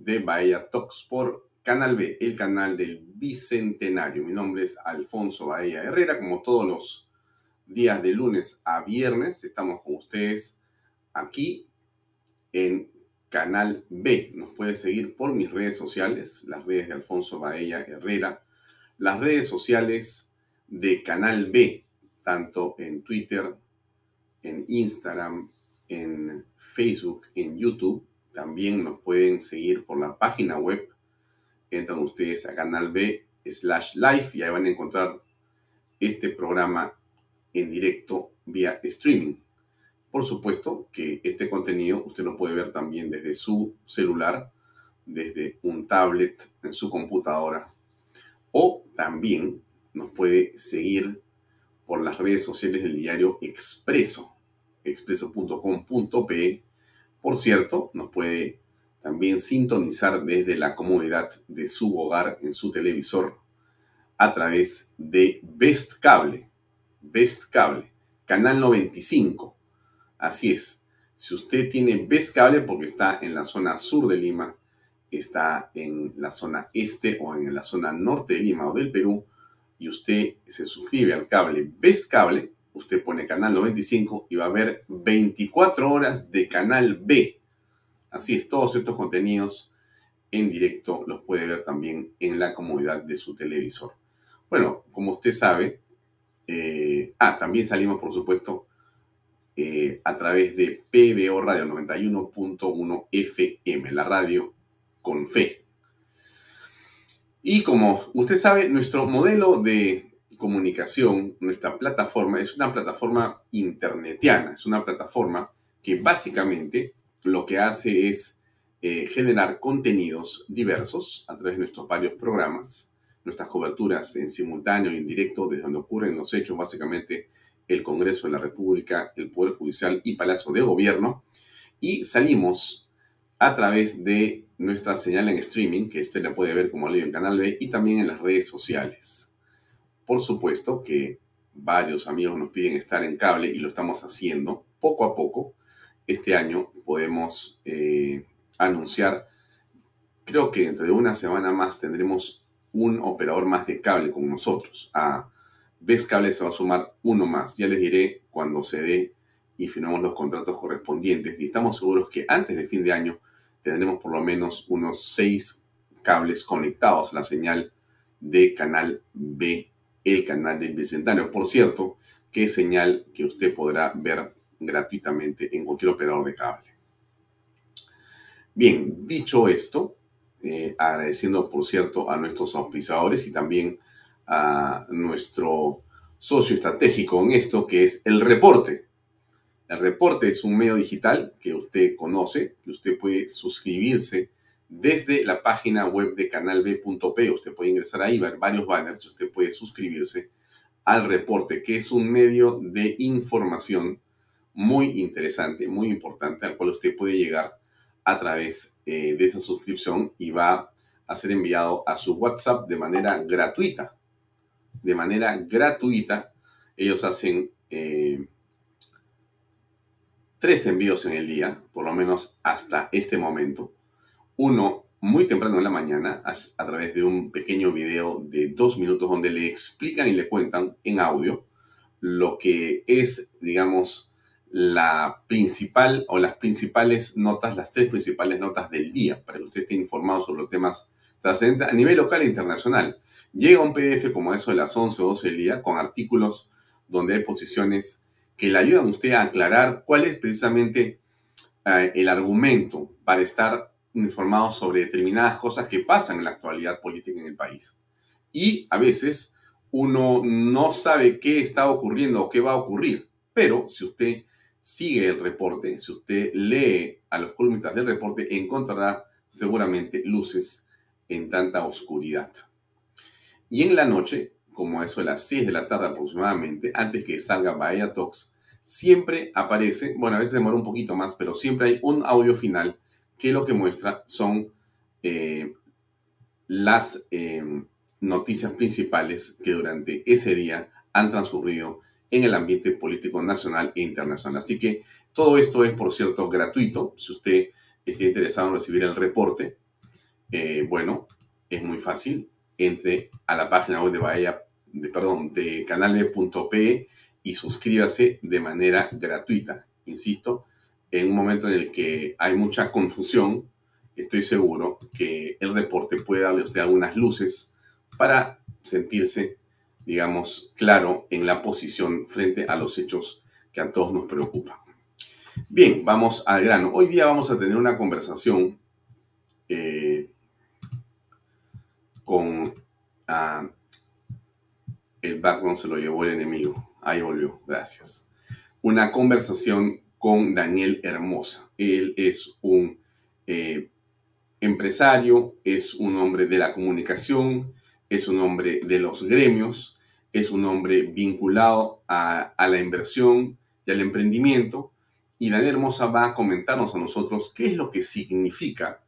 de Bahía Talks por Canal B, el canal del Bicentenario. Mi nombre es Alfonso Bahía Herrera, como todos los días de lunes a viernes, estamos con ustedes aquí en Canal B. Nos puede seguir por mis redes sociales, las redes de Alfonso Bahía Herrera, las redes sociales de Canal B, tanto en Twitter, en Instagram, en Facebook, en YouTube también nos pueden seguir por la página web. Entran ustedes a canal B slash live y ahí van a encontrar este programa en directo vía streaming. Por supuesto que este contenido usted lo puede ver también desde su celular, desde un tablet en su computadora o también nos puede seguir por las redes sociales del diario Expreso, expreso.com.pe por cierto, nos puede también sintonizar desde la comodidad de su hogar en su televisor a través de Best Cable. Best Cable, canal 95. Así es. Si usted tiene Best Cable porque está en la zona sur de Lima, está en la zona este o en la zona norte de Lima o del Perú, y usted se suscribe al cable Best Cable, usted pone canal 95 y va a ver 24 horas de canal B. Así es, todos estos contenidos en directo los puede ver también en la comodidad de su televisor. Bueno, como usted sabe, eh, ah, también salimos, por supuesto, eh, a través de PBO Radio 91.1 FM, la radio con fe. Y como usted sabe, nuestro modelo de comunicación, nuestra plataforma es una plataforma internetiana, es una plataforma que básicamente lo que hace es eh, generar contenidos diversos a través de nuestros varios programas, nuestras coberturas en simultáneo y en directo desde donde ocurren los hechos, básicamente el Congreso de la República, el Poder Judicial y Palacio de Gobierno, y salimos a través de nuestra señal en streaming, que usted la puede ver como leo en Canal B, y también en las redes sociales. Por supuesto que varios amigos nos piden estar en cable y lo estamos haciendo poco a poco. Este año podemos eh, anunciar, creo que dentro de una semana más tendremos un operador más de cable con nosotros. A Ves Cable se va a sumar uno más. Ya les diré cuando se dé y firmamos los contratos correspondientes. Y estamos seguros que antes de fin de año tendremos por lo menos unos seis cables conectados a la señal de canal B el canal del Bicentenario. Por cierto, que es señal que usted podrá ver gratuitamente en cualquier operador de cable. Bien, dicho esto, eh, agradeciendo por cierto a nuestros auspiciadores y también a nuestro socio estratégico en esto, que es el reporte. El reporte es un medio digital que usted conoce, que usted puede suscribirse desde la página web de canalb.p. Usted puede ingresar ahí, ver varios banners, usted puede suscribirse al reporte, que es un medio de información muy interesante, muy importante, al cual usted puede llegar a través eh, de esa suscripción y va a ser enviado a su WhatsApp de manera gratuita. De manera gratuita, ellos hacen eh, tres envíos en el día, por lo menos hasta este momento. Uno muy temprano en la mañana a, través de un pequeño video de dos minutos donde le explican y le cuentan en audio lo que es, digamos, la principal o las principales notas, las tres principales notas del día, para que usted esté informado sobre los temas trascendentes a nivel local e internacional. Llega un PDF como eso de las 11 o 12 del día con artículos donde hay posiciones que le ayudan a usted a aclarar cuál es precisamente eh, el argumento para estar informado sobre determinadas cosas que pasan en la actualidad política en el país. Y a veces uno no sabe qué está ocurriendo o qué va a ocurrir, pero si usted sigue el reporte, si usted lee a los columnistas del reporte, encontrará seguramente luces en tanta oscuridad. Y en la noche, como eso de las 6 de la tarde aproximadamente, antes que salga Bahía Talks, siempre aparece, bueno, a veces demora un poquito más, pero siempre hay un audio final que lo que muestra son eh, las eh, noticias principales que durante ese día han transcurrido en el ambiente político nacional e internacional. Así que todo esto es, por cierto, gratuito. Si usted está interesado en recibir el reporte, eh, bueno, es muy fácil. Entre a la página web de Bahía, de, perdón, de canalb.pe y suscríbase de manera gratuita. Insisto, en un momento en el que hay mucha confusión, estoy seguro que el reporte puede darle a usted algunas luces para sentirse, digamos, claro en la posición frente a los hechos que a todos nos preocupan. Bien, vamos al grano. Hoy día vamos a tener una conversación eh, con ah, el background se lo llevó el enemigo. Ahí volvió, gracias. Una conversación con Daniel Hermosa. Él es un eh, empresario, es un hombre de la comunicación, es un hombre de los gremios, es un hombre vinculado a, la inversión y al emprendimiento. Y Daniel Hermosa va a comentarnos a nosotros qué es lo que significa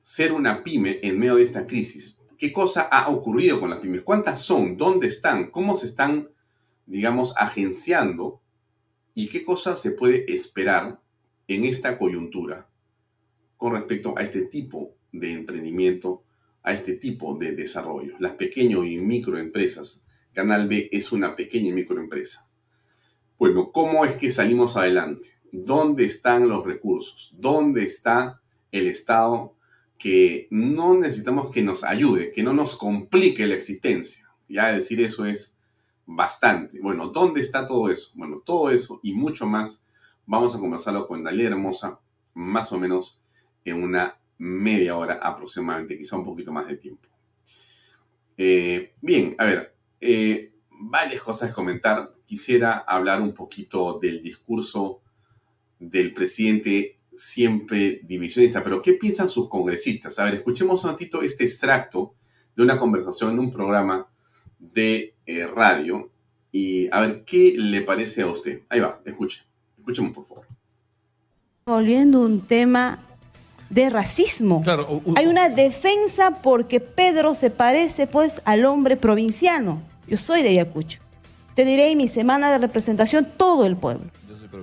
ser una pyme en medio de esta crisis. ¿Qué cosa ha ocurrido con las pymes? ¿Cuántas son? ¿Dónde están? ¿Cómo se están, digamos, agenciando? ¿Y qué cosa se puede esperar en esta coyuntura con respecto a este tipo de emprendimiento, a este tipo de desarrollo? Las pequeñas y microempresas. Canal B es una pequeña y microempresa. Bueno, ¿cómo es que salimos adelante? ¿Dónde están los recursos? ¿Dónde está el Estado que no necesitamos que nos ayude, que no nos complique la existencia. Ya decir eso es bastante. Bueno, ¿dónde está todo eso? Bueno, todo eso y mucho más vamos a conversarlo con Dalia Hermosa más o menos en una media hora aproximadamente, quizá un poquito más de tiempo. Eh, bien, a ver, eh, varias cosas comentar. Quisiera hablar un poquito del discurso del presidente siempre divisionista, pero ¿qué piensan sus congresistas? A ver, escuchemos un ratito este extracto de una conversación en un programa de eh, radio y a ver qué le parece a usted. Ahí va, escuche, escuchemos por favor. Volviendo un tema de racismo. Claro, Hay una defensa porque Pedro se parece pues al hombre provinciano. Yo soy de Ayacucho. Te diré en mi semana de representación todo el pueblo.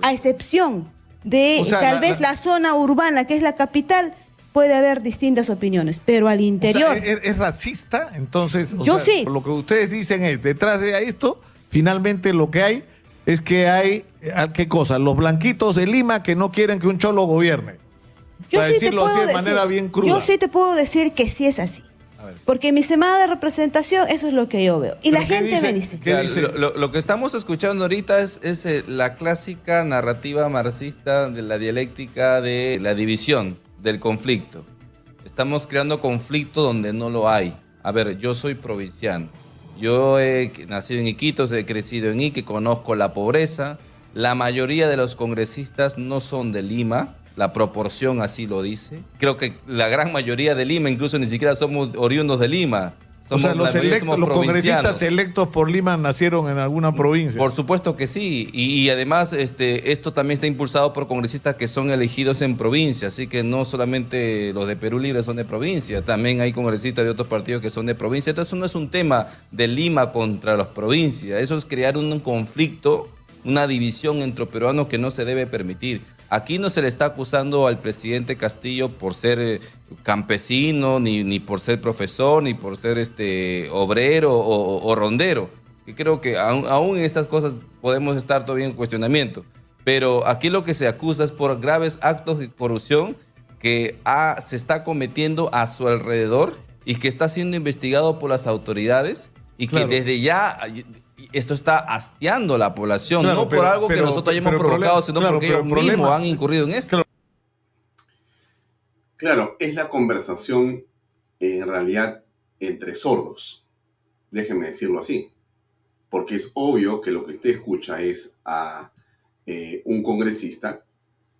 A excepción de tal vez la, zona urbana, que es la capital, puede haber distintas opiniones, pero al interior... ¿es, racista? Entonces, yo sí. lo que ustedes dicen es, detrás de esto, finalmente lo que hay es que hay, ¿qué cosa? Los blanquitos de Lima que no quieren que un cholo gobierne. Yo sí te puedo de manera bien cruda. Yo sí te puedo decir que sí es así. Porque en mi semana de representación eso es lo que yo veo. Y la gente me dice. Lo, que estamos escuchando ahorita es, es, eh, la clásica narrativa marxista de la dialéctica de la división, del conflicto. Estamos creando conflicto donde no lo hay. A ver, yo soy provinciano. Yo he nacido en Iquitos, he crecido en Iquitos, conozco la pobreza. La mayoría de los congresistas no son de Lima, la proporción así lo dice. Creo que la gran mayoría de Lima, incluso ni siquiera somos oriundos de Lima, o sea, los, congresistas electos por Lima nacieron en alguna provincia. Por supuesto que sí. Y, además, este, esto también está impulsado por congresistas que son elegidos en provincia. Así que no solamente los de Perú Libre son de provincia, también hay congresistas de otros partidos que son de provincia. Entonces, eso no es un tema de Lima contra las provincias. Eso es crear un conflicto, una división entre peruanos que no se debe permitir. Aquí no se le está acusando al presidente Castillo por ser eh, campesino, ni, ni, por ser profesor, ni por ser este obrero o, rondero. Y creo que aún, en estas cosas podemos estar todavía en cuestionamiento. Pero aquí lo que se acusa es por graves actos de corrupción que se está cometiendo a su alrededor y que está siendo investigado por las autoridades y que desde ya esto está hastiando a la población, no por algo que nosotros hayamos provocado, sino porque ellos mismos han incurrido en esto. Claro, es la conversación en realidad entre sordos. Déjenme decirlo así. Porque es obvio que lo que usted escucha es a eh, un congresista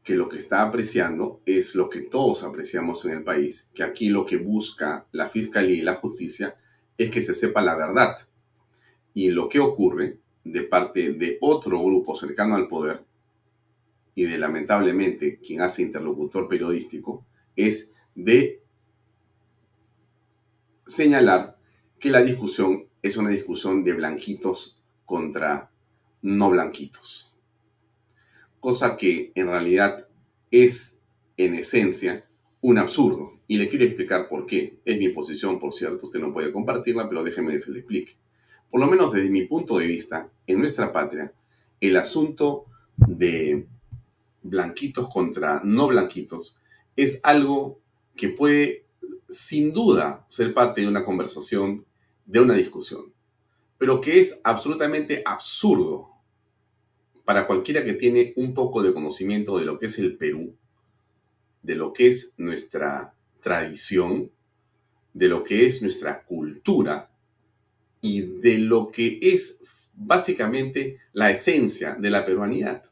que lo que está apreciando es lo que todos apreciamos en el país, que aquí lo que busca la fiscalía y la justicia es que se sepa la verdad y lo que ocurre de parte de otro grupo cercano al poder y de lamentablemente quien hace interlocutor periodístico es de señalar que la discusión es una discusión de blanquitos contra no blanquitos. Cosa que en realidad es en esencia un absurdo. Y le quiero explicar por qué. Es mi posición, por cierto, usted no puede compartirla, pero déjeme que se le explique por lo menos desde mi punto de vista, en nuestra patria, el asunto de blanquitos contra no blanquitos es algo que puede sin duda ser parte de una conversación, de una discusión, pero que es absolutamente absurdo para cualquiera que tiene un poco de conocimiento de lo que es el Perú, de lo que es nuestra tradición, de lo que es nuestra cultura, y de lo que es básicamente la esencia de la peruanidad.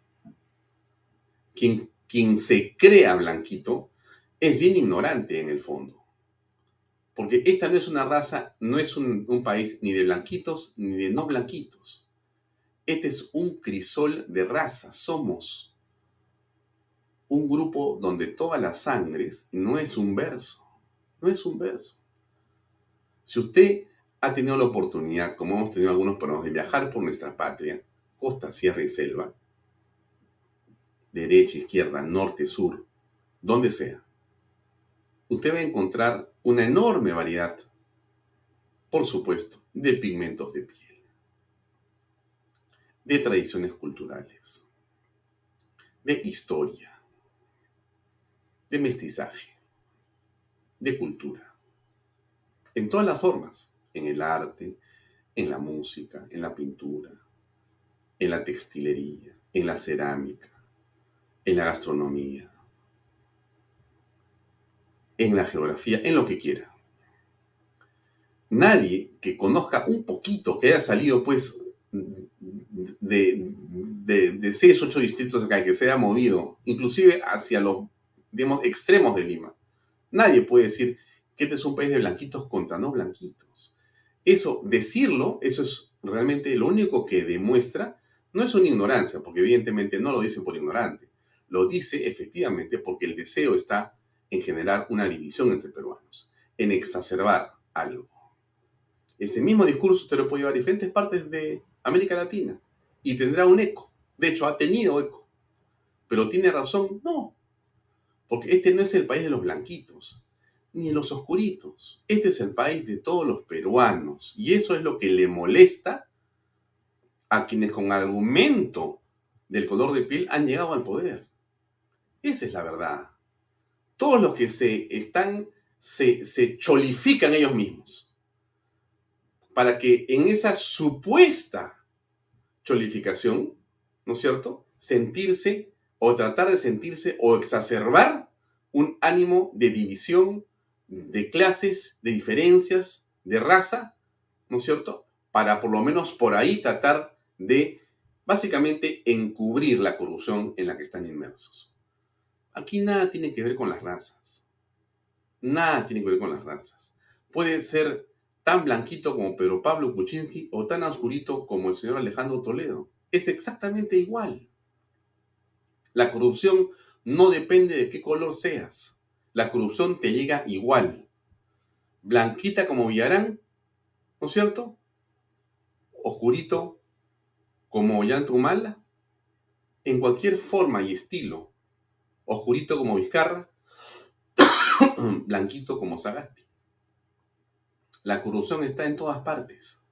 Quien, quien se crea blanquito es bien ignorante en el fondo. Porque esta no es una raza, no es un, un país ni de blanquitos ni de no blanquitos. Este es un crisol de razas. Somos un grupo donde todas las sangres no es un verso. No es un verso. Si usted ha tenido la oportunidad, como hemos tenido algunos programas, de viajar por nuestra patria, costa, sierra y selva, derecha, izquierda, norte, sur, donde sea, usted va a encontrar una enorme variedad, por supuesto, de pigmentos de piel, de tradiciones culturales, de historia, de mestizaje, de cultura, en todas las formas en el arte, en la música, en la pintura, en la textilería, en la cerámica, en la gastronomía, en la geografía, en lo que quiera. Nadie que conozca un poquito, que haya salido pues de, de, seis, ocho distritos acá, que se haya movido, inclusive hacia los, extremos de Lima, nadie puede decir que este es un país de blanquitos contra no blanquitos. Eso, decirlo, eso es realmente lo único que demuestra, no es una ignorancia, porque evidentemente no lo dicen por ignorante, lo dice efectivamente porque el deseo está en generar una división entre peruanos, en exacerbar algo. Ese mismo discurso usted lo puede llevar a diferentes partes de América Latina y tendrá un eco. De hecho, ha tenido eco. Pero tiene razón, no. Porque este no es el país de los blanquitos ni en los oscuritos. Este es el país de todos los peruanos y eso es lo que le molesta a quienes con argumento del color de piel han llegado al poder. Esa es la verdad. Todos los que se están, se, se cholifican ellos mismos para que en esa supuesta cholificación, ¿no es cierto?, sentirse o tratar de sentirse o exacerbar un ánimo de división, de clases, de diferencias, de raza, ¿no es cierto? Para por lo menos por ahí tratar de básicamente encubrir la corrupción en la que están inmersos. Aquí nada tiene que ver con las razas. Nada tiene que ver con las razas. Puede ser tan blanquito como Pedro Pablo Kuczynski o tan oscurito como el señor Alejandro Toledo. Es exactamente igual. La corrupción no depende de qué color seas. La corrupción te llega igual. Blanquita como Villarán, ¿no es cierto? Oscurito como Yantumala. En cualquier forma y estilo. Oscurito como Vizcarra. Blanquito como Sagasti. La corrupción está en todas partes.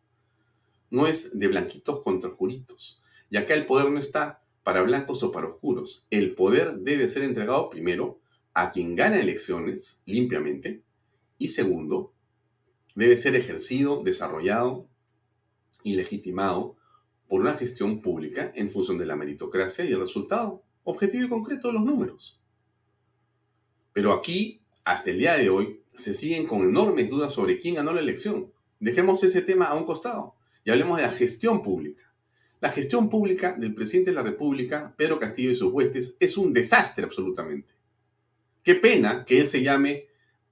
No es de blanquitos contra oscuritos. Y acá el poder no está para blancos o para oscuros. El poder debe ser entregado primero a quien gana elecciones limpiamente y segundo, debe ser ejercido, desarrollado y legitimado por una gestión pública en función de la meritocracia y el resultado objetivo y concreto de los números. Pero aquí, hasta el día de hoy, se siguen con enormes dudas sobre quién ganó la elección. Dejemos ese tema a un costado y hablemos de la gestión pública. La gestión pública del presidente de la República, Pedro Castillo y sus huestes, es un desastre absolutamente. Qué pena que él se llame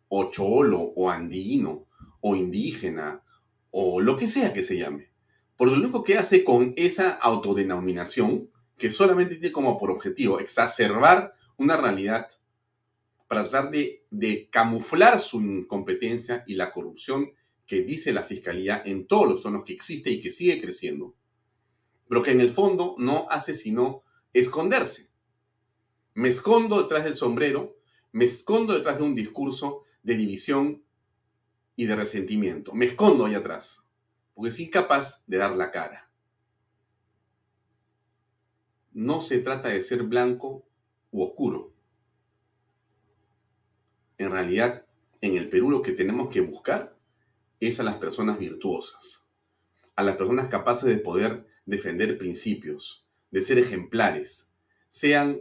o cholo o andino o indígena o lo que sea que se llame. Porque lo único que hace con esa autodenominación, que solamente tiene como por objetivo exacerbar una realidad para tratar de, de camuflar su incompetencia y la corrupción que dice la Fiscalía en todos los tonos que existe y que sigue creciendo, pero que en el fondo no hace sino esconderse. Me escondo detrás del sombrero, me escondo detrás de un discurso de división y de resentimiento. Me escondo ahí atrás, porque es incapaz de dar la cara. No se trata de ser blanco u oscuro. En realidad, en el Perú lo que tenemos que buscar es a las personas virtuosas, a las personas capaces de poder defender principios, de ser ejemplares, sean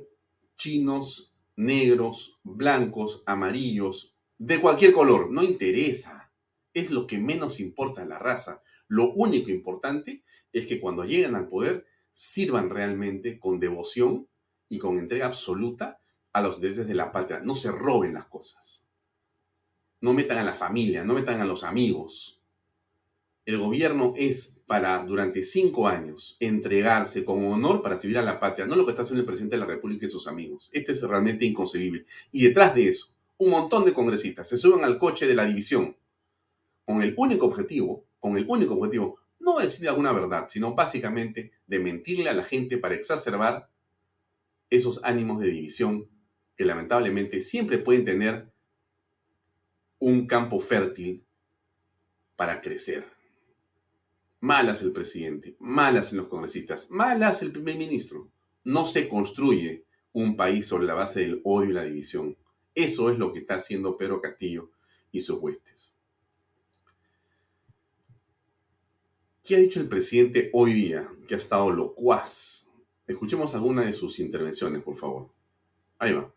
chinos, negros, blancos, amarillos, de cualquier color, no interesa. Es lo que menos importa en la raza. Lo único importante es que cuando lleguen al poder sirvan realmente con devoción y con entrega absoluta a los derechos de la patria. No se roben las cosas. No metan a la familia, no metan a los amigos. El gobierno es para, durante cinco años, entregarse con honor para servir a la patria, no lo que está haciendo el presidente de la República y sus amigos. Esto es realmente inconcebible. Y detrás de eso, un montón de congresistas se suben al coche de la división con el único objetivo, con el único objetivo, no de decir alguna verdad, sino básicamente de mentirle a la gente para exacerbar esos ánimos de división que lamentablemente siempre pueden tener un campo fértil para crecer. Malas el presidente, malas los congresistas, malas el primer ministro. No se construye un país sobre la base del odio y la división. Eso es lo que está haciendo Pedro Castillo y sus huestes. ¿Qué ha dicho el presidente hoy día? Que ha estado locuaz. Escuchemos alguna de sus intervenciones, por favor. Ahí va.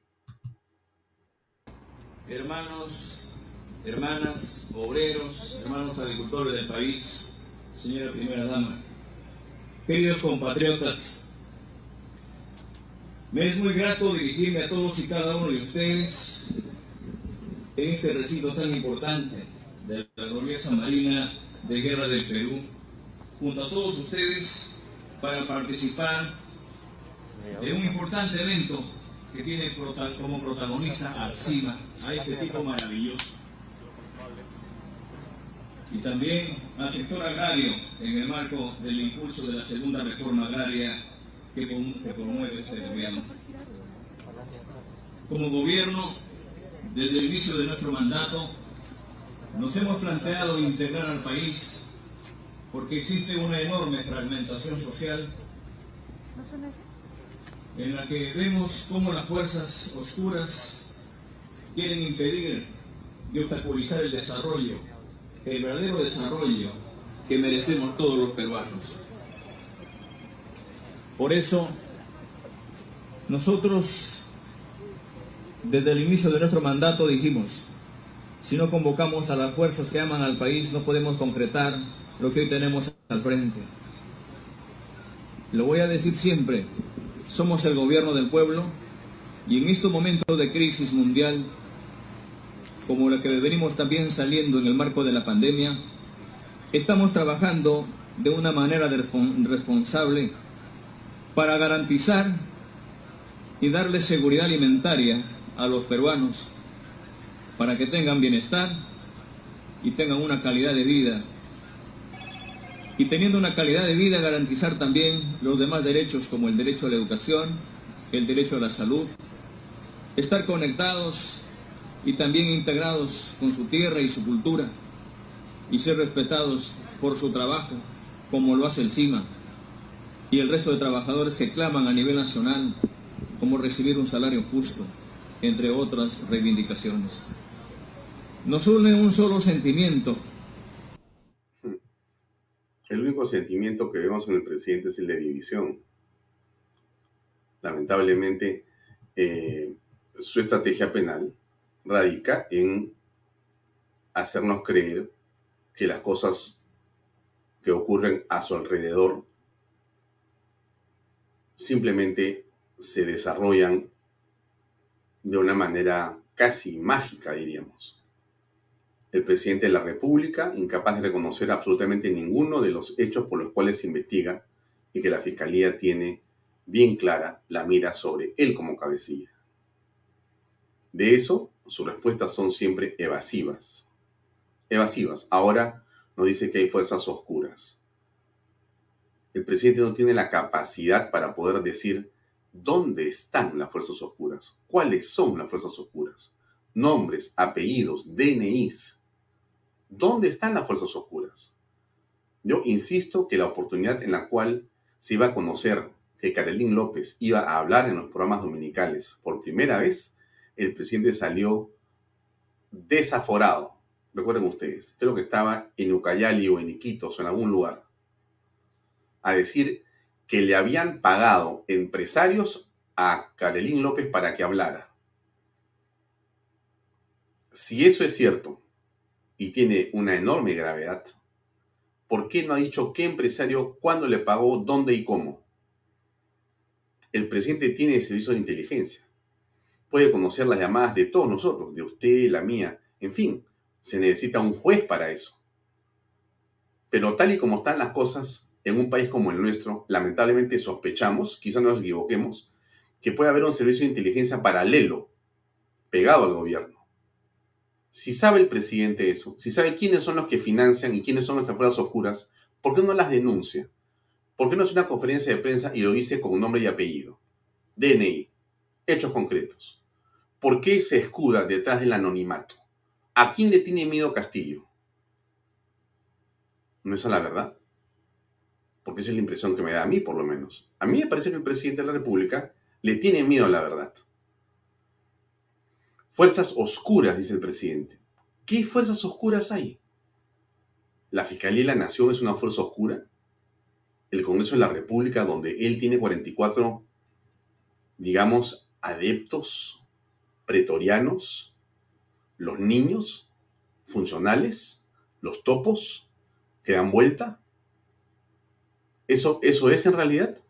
Hermanos, hermanas, obreros, hermanos agricultores del país, señora primera dama, queridos compatriotas, me es muy grato dirigirme a todos y cada uno de ustedes en este recinto tan importante de la gloriosa Marina de Guerra del Perú, junto a todos ustedes para participar de un importante evento que tiene como protagonista a CIMA, a este tipo maravilloso y también al sector agrario en el marco del impulso de la segunda reforma agraria que, promueve este gobierno. Como gobierno, desde el inicio de nuestro mandato, nos hemos planteado integrar al país porque existe una enorme fragmentación social en la que vemos cómo las fuerzas oscuras quieren impedir y obstaculizar el desarrollo el verdadero desarrollo que merecemos todos los peruanos. Por eso, nosotros, desde el inicio de nuestro mandato, dijimos, si no convocamos a las fuerzas que aman al país, no podemos concretar lo que hoy tenemos al frente. Lo voy a decir siempre, somos el gobierno del pueblo y en estos momentos de crisis mundial como la que venimos también saliendo en el marco de la pandemia, estamos trabajando de una manera responsable para garantizar y darle seguridad alimentaria a los peruanos para que tengan bienestar y tengan una calidad de vida. Y teniendo una calidad de vida garantizar también los demás derechos como el derecho a la educación, el derecho a la salud, estar conectados y también integrados con su tierra y su cultura y ser respetados por su trabajo como lo hace el CIMA y el resto de trabajadores que claman a nivel nacional como recibir un salario justo, entre otras reivindicaciones. Nos une un solo sentimiento. El único sentimiento que vemos en el presidente es el de división. Lamentablemente, eh, su estrategia penal radica en hacernos creer que las cosas que ocurren a su alrededor simplemente se desarrollan de una manera casi mágica, diríamos. El presidente de la República, incapaz de reconocer absolutamente ninguno de los hechos por los cuales se investiga y que la Fiscalía tiene bien clara la mira sobre él como cabecilla. De eso, sus respuestas son siempre evasivas. Evasivas. Ahora nos dice que hay fuerzas oscuras. El presidente no tiene la capacidad para poder decir dónde están las fuerzas oscuras, cuáles son las fuerzas oscuras, nombres, apellidos, DNIs. ¿Dónde están las fuerzas oscuras? Yo insisto que la oportunidad en la cual se iba a conocer que Carolín López iba a hablar en los programas dominicales por primera vez, el presidente salió desaforado. Recuerden ustedes, creo que estaba en Ucayali o en Iquitos o en algún lugar, a decir que le habían pagado empresarios a Carolín López para que hablara. Si eso es cierto y tiene una enorme gravedad, ¿por qué no ha dicho qué empresario, cuándo le pagó, dónde y cómo? El presidente tiene servicio de inteligencia puede conocer las llamadas de todos nosotros, de usted, la mía, en fin, se necesita un juez para eso. Pero tal y como están las cosas en un país como el nuestro, lamentablemente sospechamos, quizá nos equivoquemos, que puede haber un servicio de inteligencia paralelo, pegado al gobierno. Si sabe el presidente eso, si sabe quiénes son los que financian y quiénes son las afueras oscuras, ¿por qué no las denuncia? ¿Por qué no hace una conferencia de prensa y lo dice con nombre y apellido? DNI, hechos concretos. ¿Por qué se escuda detrás del anonimato? ¿A quién le tiene miedo Castillo? ¿No es a la verdad? Porque esa es la impresión que me da a mí, por lo menos. A mí me parece que el presidente de la República le tiene miedo a la verdad. Fuerzas oscuras, dice el presidente. ¿Qué fuerzas oscuras hay? ¿La Fiscalía de la Nación es una fuerza oscura? ¿El Congreso de la República, donde él tiene 44, digamos, adeptos pretorianos, los niños funcionales, los topos que dan vuelta. ¿Eso, ¿Eso es en realidad?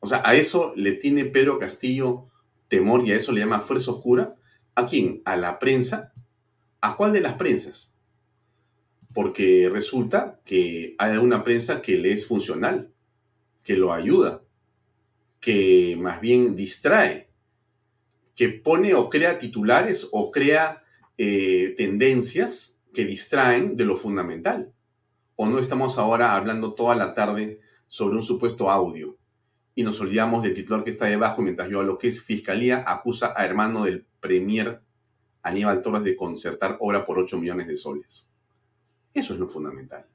O sea, ¿a eso le tiene Pedro Castillo temor y a eso le llama fuerza oscura? ¿A quién? ¿A la prensa? ¿A cuál de las prensas? Porque resulta que hay una prensa que le es funcional, que lo ayuda, que más bien distrae, que pone o crea titulares o crea eh, tendencias que distraen de lo fundamental. O no estamos ahora hablando toda la tarde sobre un supuesto audio y nos olvidamos del titular que está debajo mientras yo lo que es Fiscalía acusa a hermano del Premier Aníbal Torres de concertar obra por 8 millones de soles. Eso es lo fundamental.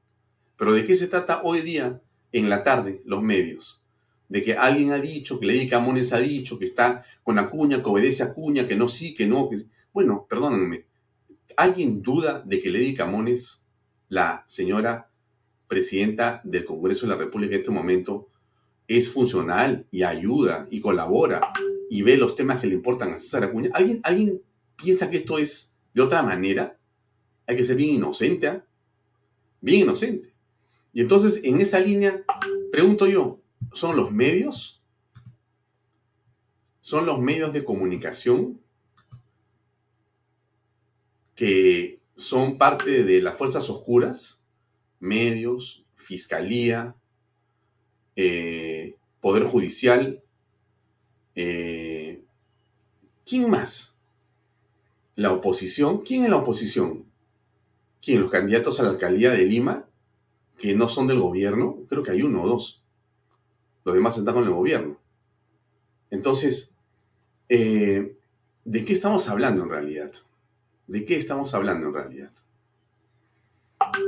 Pero ¿de qué se trata hoy día en la tarde los medios? De que alguien ha dicho, que Lady Camones ha dicho, que está con Acuña, que obedece a Acuña, que no sí, que no. Que... Bueno, perdónenme. ¿Alguien duda de que Lady Camones, la señora presidenta del Congreso de la República en este momento, es funcional y ayuda y colabora y ve los temas que le importan a César Acuña? ¿Alguien, ¿alguien piensa que esto es de otra manera? Hay que ser bien inocente, ¿ah? Bien inocente. Y entonces, en esa línea, pregunto yo, son los medios, son los medios de comunicación que son parte de las fuerzas oscuras medios, fiscalía, eh, poder judicial. Eh, ¿Quién más? La oposición. ¿Quién es la oposición? ¿Quién? ¿Los candidatos a la alcaldía de Lima? Que no son del gobierno. Creo que hay uno o dos. Los demás están con el gobierno. Entonces, eh, ¿de qué estamos hablando en realidad? ¿De qué estamos hablando en realidad?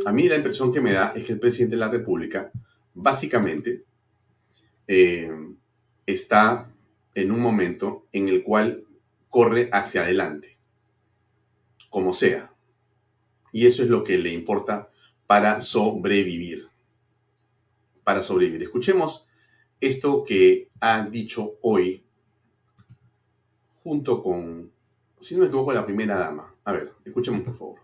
A mí la impresión que me da es que el presidente de la República básicamente eh, está en un momento en el cual corre hacia adelante, como sea. Y eso es lo que le importa para sobrevivir. Para sobrevivir. Escuchemos esto que ha dicho hoy junto con, si no me equivoco, la primera dama. A ver, escuchemos por favor.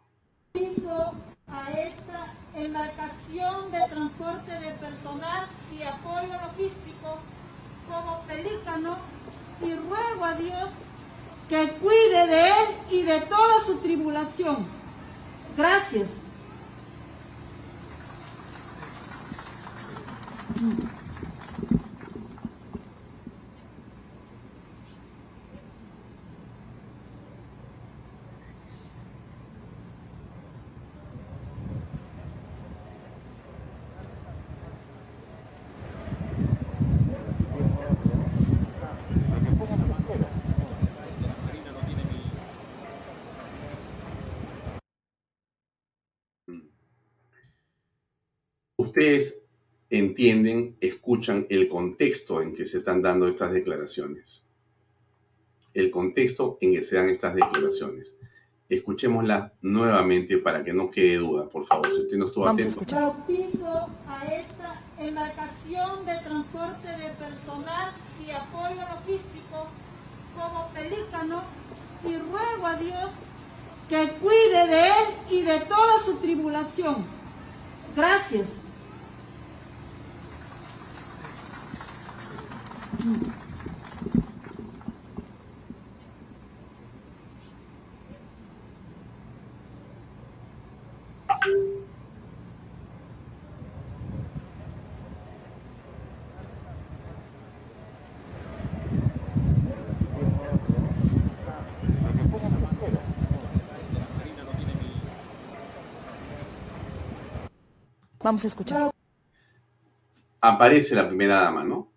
A esta embarcación de transporte de personal y apoyo logístico como pelícano y ruego a Dios que cuide de él y de toda su tribulación. Gracias. Ustedes entienden, escuchan el contexto en que se están dando estas declaraciones. El contexto en que se dan estas declaraciones. Escuchémosla nuevamente para que no quede duda, por favor. Si usted no estuvo Vamos atento. a escuchar. piso a esta embarcación de transporte de personal y apoyo logístico como pelícano y ruego a Dios que cuide de él y de toda su tribulación. Gracias. Vamos a escuchar. Aparece la primera dama, ¿no?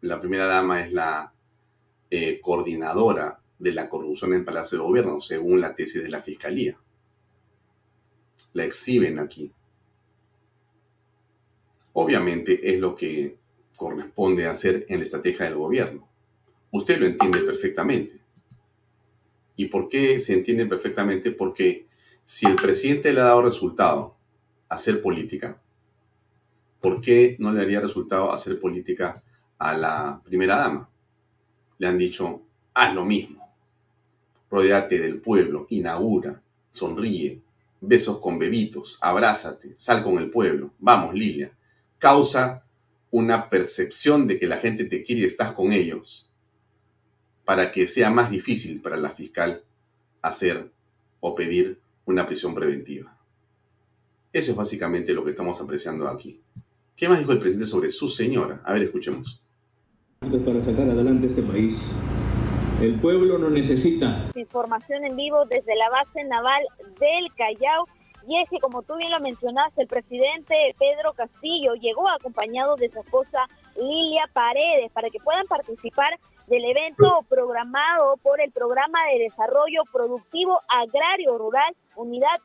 La primera dama es la eh, coordinadora de la corrupción en el Palacio de Gobierno, según la tesis de la Fiscalía. La exhiben aquí. Obviamente es lo que corresponde hacer en la estrategia del gobierno. Usted lo entiende perfectamente. ¿Y por qué se entiende perfectamente? Porque si el presidente le ha dado resultado hacer política, ¿por qué no le haría resultado hacer política a la primera dama. Le han dicho, haz lo mismo. Rodeate del pueblo, inaugura, sonríe, besos con bebitos, abrázate, sal con el pueblo. Vamos, Lilia. Causa una percepción de que la gente te quiere y estás con ellos para que sea más difícil para la fiscal hacer o pedir una prisión preventiva. Eso es básicamente lo que estamos apreciando aquí. ¿Qué más dijo el presidente sobre su señora? A ver, escuchemos para sacar adelante este país. El pueblo no necesita. Información en vivo desde la base naval del Callao. Y es que, como tú bien lo mencionaste, el presidente Pedro Castillo llegó acompañado de su esposa Lilia Paredes para que puedan participar del evento programado por el Programa de Desarrollo Productivo Agrario Rural, unidad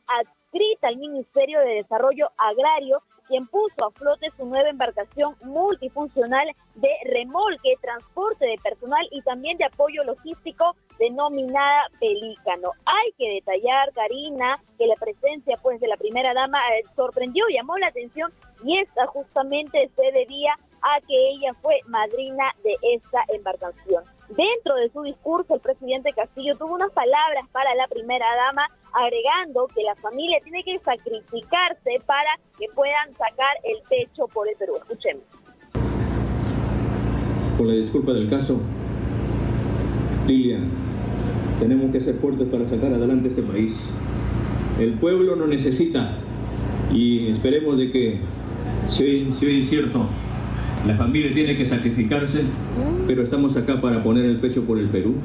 adscrita al Ministerio de Desarrollo Agrario, quien puso a flote su nueva embarcación multifuncional de remolque, transporte de personal y también de apoyo logístico denominada Pelícano. Hay que detallar, Karina, que la presencia pues de la primera dama eh, sorprendió, llamó la atención y esta justamente se debía a que ella fue madrina de esta embarcación. Dentro de su discurso, el presidente Castillo tuvo unas palabras para la primera dama, agregando que la familia tiene que sacrificarse para que puedan sacar el techo por el Perú. Escuchemos. Por la disculpa del caso, Lilian, tenemos que ser fuertes para sacar adelante este país. El pueblo no necesita y esperemos de que, si es cierto, la familia tiene que sacrificarse, pero estamos acá para poner el pecho por el Perú.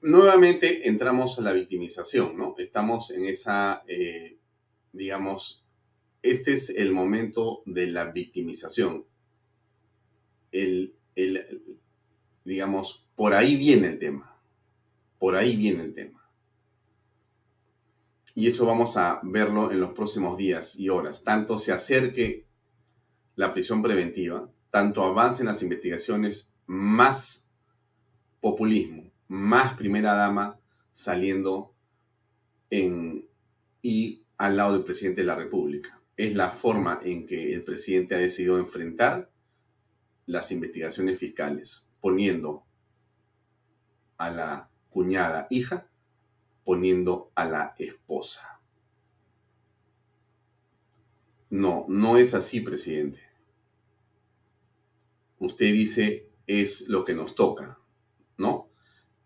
Nuevamente entramos a la victimización, ¿no? Estamos en esa, eh, digamos, este es el momento de la victimización. El, el, digamos, por ahí viene el tema. Por ahí viene el tema. Y eso vamos a verlo en los próximos días y horas. Tanto se acerque la prisión preventiva, tanto avancen las investigaciones, más populismo, más primera dama saliendo en y al lado del presidente de la República. Es la forma en que el presidente ha decidido enfrentar las investigaciones fiscales, poniendo a la cuñada hija poniendo a la esposa. No, no es así, presidente. Usted dice es lo que nos toca, ¿no?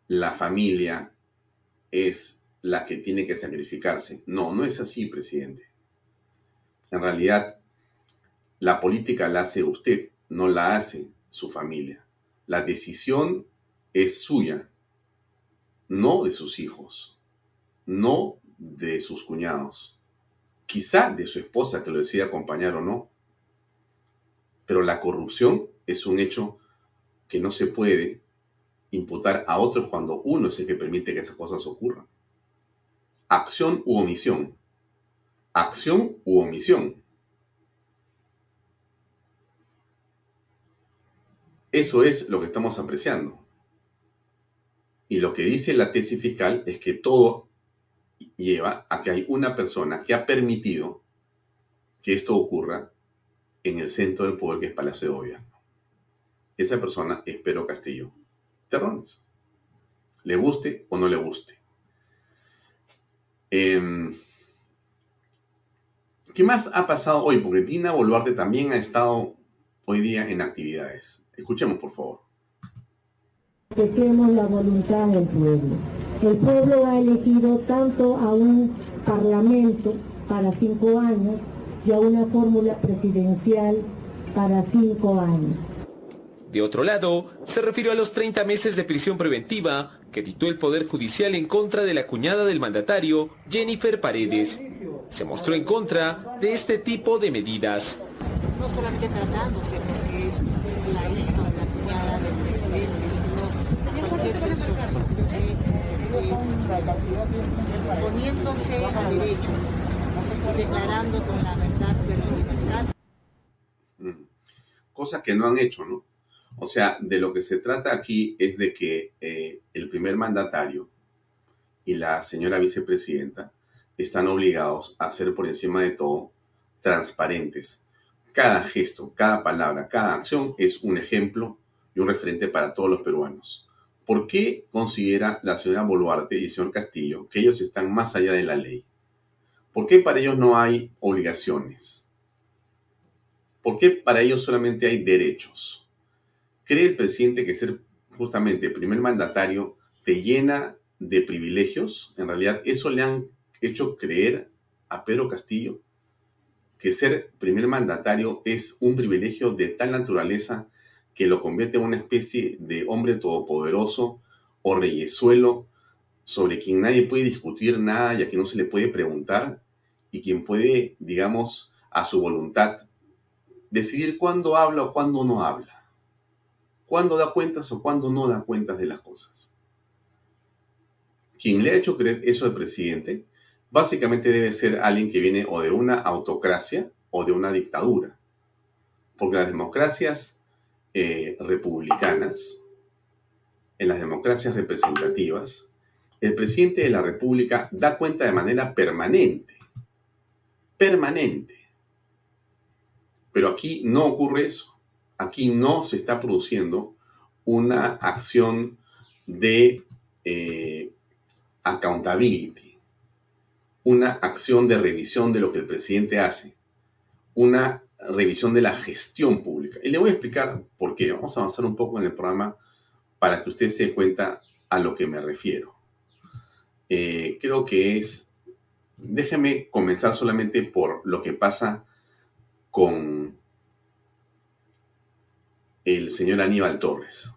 La familia es la que tiene que sacrificarse. No, no es así, presidente. En realidad, la política la hace usted, no la hace su familia. La decisión es suya, no de sus hijos no de sus cuñados, quizá de su esposa que lo decida acompañar o no. Pero la corrupción es un hecho que no se puede imputar a otros cuando uno es el que permite que esas cosas ocurran. Acción u omisión. Acción u omisión. Eso es lo que estamos apreciando. Y lo que dice la tesis fiscal es que todo lleva a que hay una persona que ha permitido que esto ocurra en el centro del poder que es Palacio de Gobierno. Esa persona es Pedro Castillo Terrones. Le guste o no le guste. Em, ¿Qué más ha pasado hoy? Porque Dina Boluarte también ha estado hoy día en actividades. Escuchemos, por favor. Respetemos la voluntad del pueblo. El pueblo ha elegido tanto a un parlamento para cinco años y a una fórmula presidencial para cinco años. De otro lado, se refirió a los 30 meses de prisión preventiva que dictó el Poder Judicial en contra de la cuñada del mandatario, Jennifer Paredes. Se mostró en contra de este tipo de medidas. No solamente tratándose porque es la hija la cuñada del presidente, sino cualquier poniéndose a derecho, declarando con la verdad. Cosa que no han hecho, ¿no? O sea, de lo que se trata aquí es de que eh, el primer mandatario y la señora vicepresidenta están obligados a ser por encima de todo transparentes. Cada gesto, cada palabra, cada acción es un ejemplo y un referente para todos los peruanos. ¿Por qué considera la señora Boluarte y el señor Castillo que ellos están más allá de la ley? ¿Por qué para ellos no hay obligaciones? ¿Por qué para ellos solamente hay derechos? ¿Cree el presidente que ser justamente primer mandatario te llena de privilegios? En realidad, eso le han hecho creer a Pedro Castillo que ser primer mandatario es un privilegio de tal naturaleza que lo convierte en una especie de hombre todopoderoso o reyesuelo sobre quien nadie puede discutir nada y a quien no se le puede preguntar y quien puede, digamos, a su voluntad decidir cuándo habla o cuándo no habla, cuándo da cuentas o cuándo no da cuentas de las cosas. Quien le ha hecho creer eso al presidente, básicamente debe ser alguien que viene o de una autocracia o de una dictadura. Porque las democracias eh, republicanas, en las democracias representativas, el presidente de la República da cuenta de manera permanente. Permanente. Pero aquí no ocurre eso. Aquí no se está produciendo una acción de eh, accountability, una acción de revisión de lo que el presidente hace, una revisión de la gestión pública. Y le voy a explicar por qué. Vamos a avanzar un poco en el programa para que usted se dé cuenta a lo que me refiero. eh, creo que es, déjeme comenzar solamente por lo que pasa con el señor Aníbal Torres.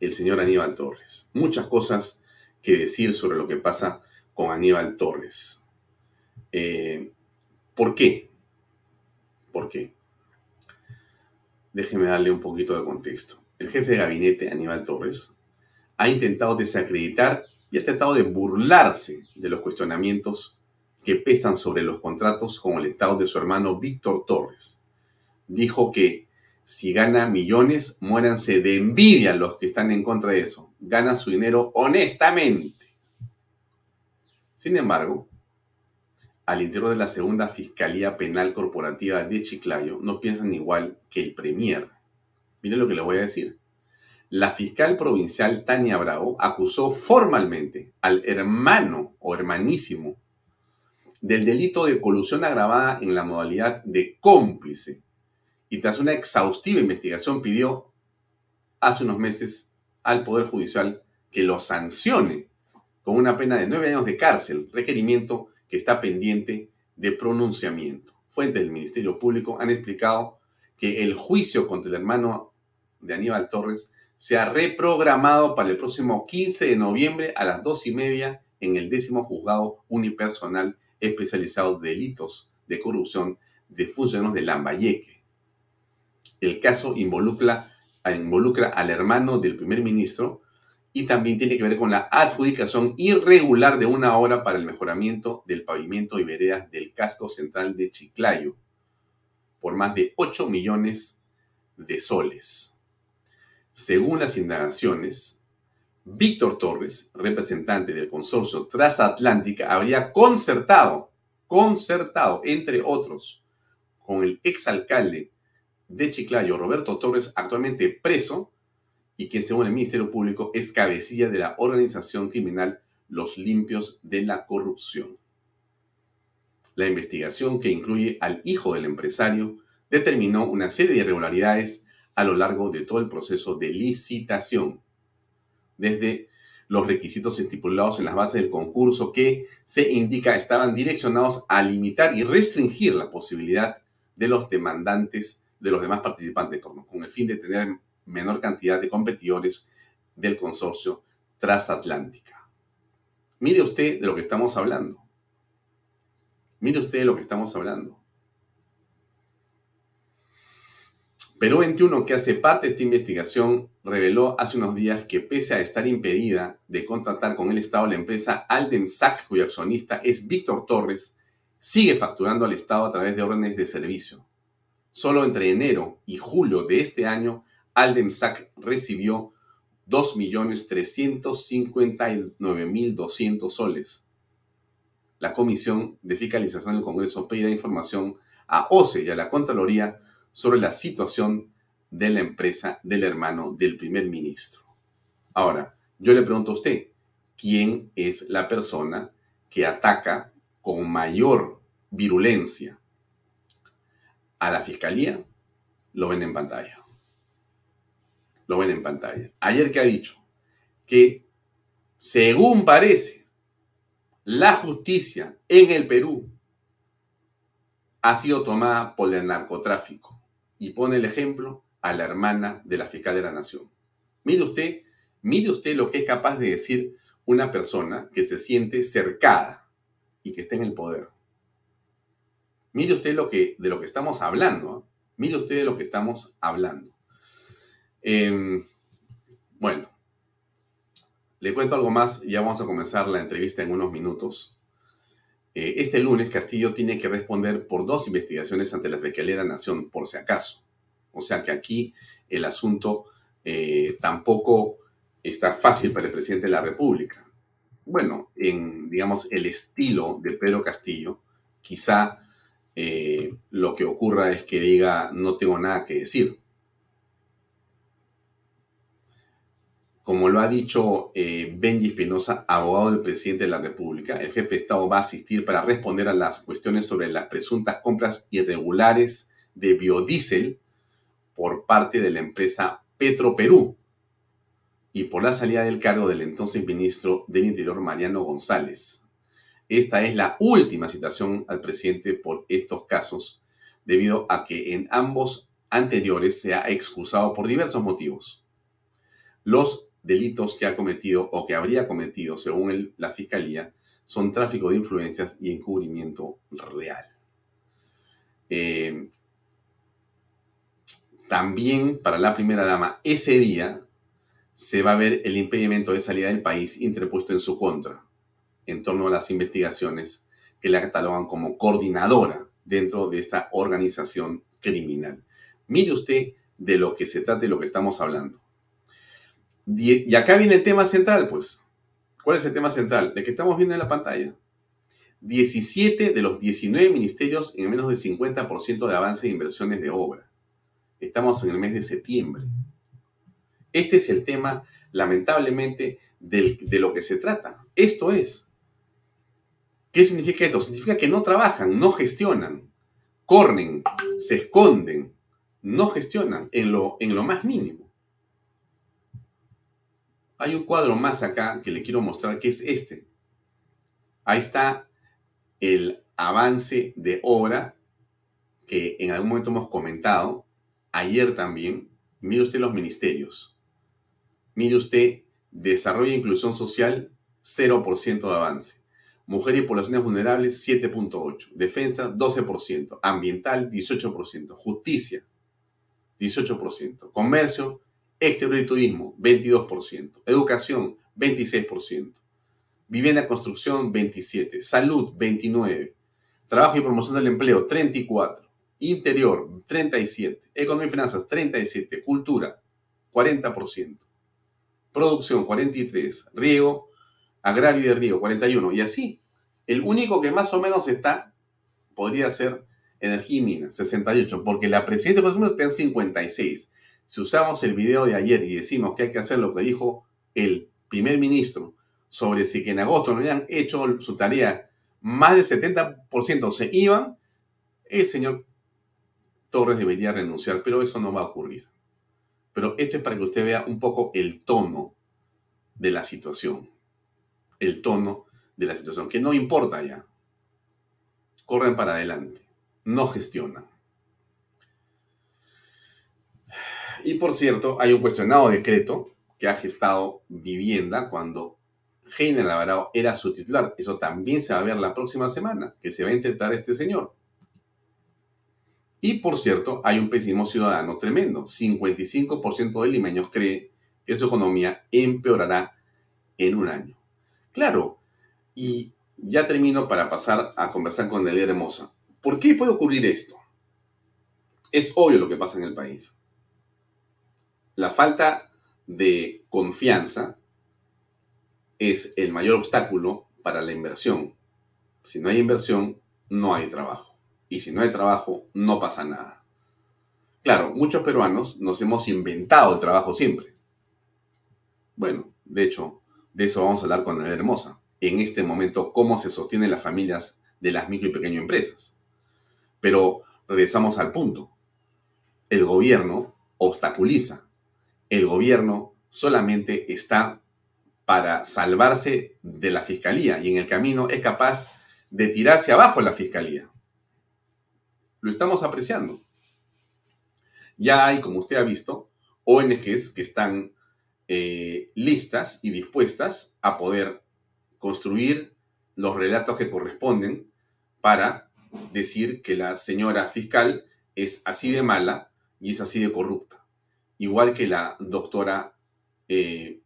El señor Aníbal Torres. Muchas cosas que decir sobre lo que pasa con Aníbal Torres. Eh, ¿Por qué? ¿Por qué? Déjeme darle un poquito de contexto. El jefe de gabinete, Aníbal Torres, ha intentado desacreditar y ha tratado de burlarse de los cuestionamientos que pesan sobre los contratos con el Estado de su hermano Víctor Torres. Dijo que si gana millones, muéranse de envidia los que están en contra de eso. Gana su dinero honestamente. Sin embargo, al interior de la segunda Fiscalía Penal Corporativa de Chiclayo no piensan igual que el Premier. Miren lo que le voy a decir. La fiscal provincial Tania Bravo acusó formalmente al hermano o hermanísimo del delito de colusión agravada en la modalidad de cómplice y tras una exhaustiva investigación pidió hace unos meses al Poder Judicial que lo sancione con una pena de nueve años de cárcel, requerimiento que está pendiente de pronunciamiento. Fuentes del Ministerio Público han explicado que el juicio contra el hermano de Aníbal Torres se ha reprogramado para el próximo 15 de noviembre a las dos y media en el décimo juzgado unipersonal especializado de delitos de corrupción de funcionarios de Lambayeque. El caso involucra, involucra al hermano del primer ministro y también tiene que ver con la adjudicación irregular de una obra para el mejoramiento del pavimento y veredas del casco central de Chiclayo por más de 8 millones de soles. Según las indagaciones, Víctor Torres, representante del consorcio transatlántica, habría concertado, concertado, entre otros, con el exalcalde de Chiclayo, Roberto Torres, actualmente preso, y quien según el Ministerio Público es cabecilla de la organización criminal Los Limpios de la Corrupción. La investigación, que incluye al hijo del empresario, determinó una serie de irregularidades a lo largo de todo el proceso de licitación, desde los requisitos estipulados en las bases del concurso que se indica estaban direccionados a limitar y restringir la posibilidad de los demandantes, de los demás participantes, con el fin de tener menor cantidad de competidores del consorcio transatlántica. Mire usted de lo que estamos hablando. Mire usted de lo que estamos hablando. Perú 21, que hace parte de esta investigación, reveló hace unos días que pese a estar impedida de contratar con el Estado la empresa Aldemsac, cuyo accionista es Víctor Torres, sigue facturando al Estado a través de órdenes de servicio. Solo entre enero y julio de este año, Aldemsac recibió 2.359.200 soles. La Comisión de Fiscalización del Congreso pide información a OCE y a la Contraloría sobre la situación de la empresa del hermano del primer ministro. Ahora, yo le pregunto a usted, ¿quién es la persona que ataca con mayor virulencia a la fiscalía? Lo ven en pantalla. Lo ven en pantalla. Ayer que ha dicho que, según parece, la justicia en el Perú ha sido tomada por el narcotráfico y pone el ejemplo a la hermana de la fiscal de la nación. Mire usted, mire usted lo que es capaz de decir una persona que se siente cercada y que está en el poder. Mire usted lo que, de lo que estamos hablando. ¿eh? Mire usted de lo que estamos hablando. Em, bueno, le cuento algo más ya vamos a comenzar la entrevista en unos minutos. Eh, este lunes Castillo tiene que responder por dos investigaciones ante la Fiscalía Nación, por si acaso. O sea que aquí el asunto eh, tampoco está fácil para el presidente de la República. Bueno, en, digamos, el estilo de Pedro Castillo, quizá eh, lo que ocurra es que diga no tengo nada que decir. Como lo ha dicho eh, Benji Espinosa, abogado del presidente de la República, el jefe de Estado va a asistir para responder a las cuestiones sobre las presuntas compras irregulares de biodiesel por parte de la empresa Petro Perú y por la salida del cargo del entonces ministro del Interior Mariano González. Esta es la última citación al presidente por estos casos, debido a que en ambos anteriores se ha excusado por diversos motivos. Los delitos que ha cometido o que habría cometido, según la Fiscalía, son tráfico de influencias y encubrimiento real. Eh, también para la primera dama, ese día se va a ver el impedimento de salida del país interpuesto en su contra, en torno a las investigaciones que la catalogan como coordinadora dentro de esta organización criminal. Mire usted de lo que se trata y lo que estamos hablando. Y acá viene el tema central, pues. ¿Cuál es el tema central? El que estamos viendo en la pantalla. 17 de los 19 ministerios en menos del 50% de avance de inversiones de obra. Estamos en el mes de septiembre. Este es el tema, lamentablemente, de lo que se trata. Esto es. ¿Qué significa esto? Significa que no trabajan, no gestionan, corren, se esconden, no gestionan en lo, en lo más mínimo. Hay un cuadro más acá que le quiero mostrar, que es este. Ahí está el avance de obra que en algún momento hemos comentado, ayer también. Mire usted los ministerios. Mire usted desarrollo e inclusión social, 0% de avance. Mujer y poblaciones vulnerables, 7.8%. Defensa, 12%. Ambiental, 18%. Justicia, 18%. Comercio, exterior y turismo, 22%. Educación, 26%. Vivienda, construcción, 27%. Salud, 29%. Trabajo y promoción del empleo, 34%. Interior, 37%. Economía y finanzas, 37%. Cultura, 40%. Producción, 43%. Riego, agrario y de riego, 41%. Y así, el único que más o menos está, podría ser energía y minas, 68, porque la presidencia de está en 56. Si usamos el video de ayer y decimos que hay que hacer lo que dijo el primer ministro sobre si que en agosto no habían hecho su tarea, más del 70% se iban, el señor Torres debería renunciar, pero eso no va a ocurrir. Pero esto es para que usted vea un poco el tono de la situación. El tono de la situación, que no importa ya. Corren para adelante no gestionan. Y por cierto, hay un cuestionado decreto que ha gestado vivienda cuando Heiner Alvarado era su titular. Eso también se va a ver la próxima semana, que se va a intentar este señor. Y por cierto, hay un pesimismo ciudadano tremendo. 55% de limeños cree que su economía empeorará en un año. Claro, y ya termino para pasar a conversar con el Hermosa. ¿Por qué puede ocurrir esto? Es obvio lo que pasa en el país. La falta de confianza es el mayor obstáculo para la inversión. Si no hay inversión, no hay trabajo. Y si no hay trabajo, no pasa nada. Claro, muchos peruanos nos hemos inventado el trabajo siempre. Bueno, de hecho, de eso vamos a hablar con la Hermosa. En este momento, cómo se sostienen las familias de las micro y pequeñas empresas. Pero regresamos al punto. El gobierno obstaculiza. El gobierno solamente está para salvarse de la fiscalía y en el camino es capaz de tirarse abajo la fiscalía. Lo estamos apreciando. Ya hay, como usted ha visto, ONGs que están eh, listas y dispuestas a poder construir los relatos que corresponden para decir que la señora fiscal es así de mala y es así de corrupta. Igual que la doctora eh,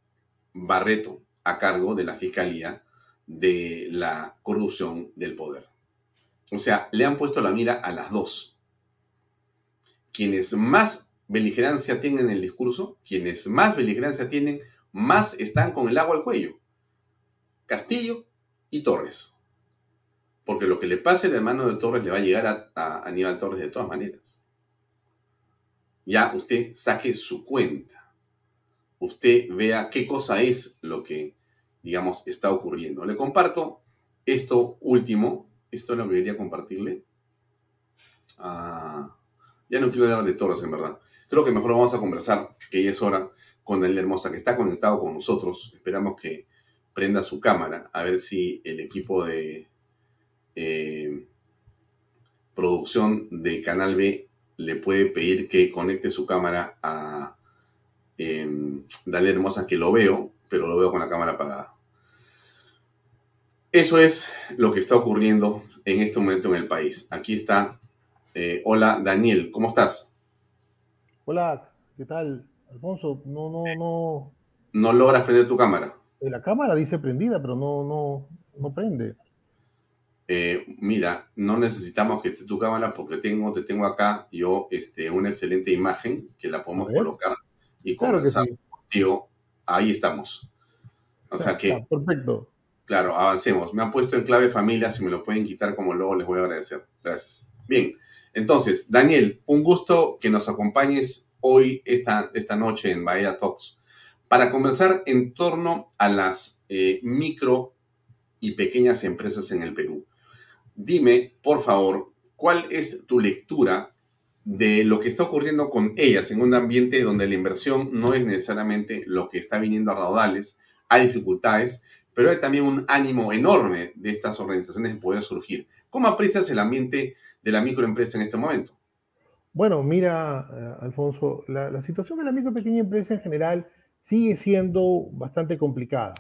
Barreto a cargo de la Fiscalía de la corrupción del poder. O sea, le han puesto la mira a las dos. Quienes más beligerancia tienen en el discurso, quienes más beligerancia tienen, más están con el agua al cuello. Castillo y Torres. Porque lo que le pase de mano de Torres le va a llegar a, Aníbal Torres de todas maneras. Ya usted saque su cuenta. Usted vea qué cosa es lo que, digamos, está ocurriendo. Le comparto esto último. Esto es lo que quería compartirle. Ah, ya no quiero hablar de Torres, en verdad. Creo que mejor vamos a conversar, que ya es hora, con el Hermosa, que está conectado con nosotros. Esperamos que prenda su cámara, a ver si el equipo de eh, producción de Canal B le puede pedir que conecte su cámara a eh, Dale Hermosa, que lo veo, pero lo veo con la cámara apagada. Eso es lo que está ocurriendo en este momento en el país. Aquí está. Eh, hola, Daniel, ¿cómo estás? Hola, ¿qué tal? Alfonso, no, no, no. ¿No logras prender tu cámara? Eh, la cámara dice prendida, pero no, no, no prende. Eh, mira, no necesitamos que esté tu cámara porque tengo, te tengo acá yo este, una excelente imagen que la podemos colocar y claro contigo. Ahí estamos. O sea que. Perfecto. Claro, avancemos. Me han puesto en clave familia, si me lo pueden quitar como luego les voy a agradecer. Gracias. Bien, entonces, Daniel, un gusto que nos acompañes hoy, esta, esta noche en Bahía Talks, para conversar en torno a las eh, micro y pequeñas empresas en el Perú. Dime, por favor, cuál es tu lectura de lo que está ocurriendo con ellas en un ambiente donde la inversión no es necesariamente lo que está viniendo a raudales, hay dificultades, pero hay también un ánimo enorme de estas organizaciones de poder surgir. ¿Cómo aprecias el ambiente de la microempresa en este momento? Bueno, mira, eh, Alfonso, la, situación de la micro y pequeña empresa en general sigue siendo bastante complicada,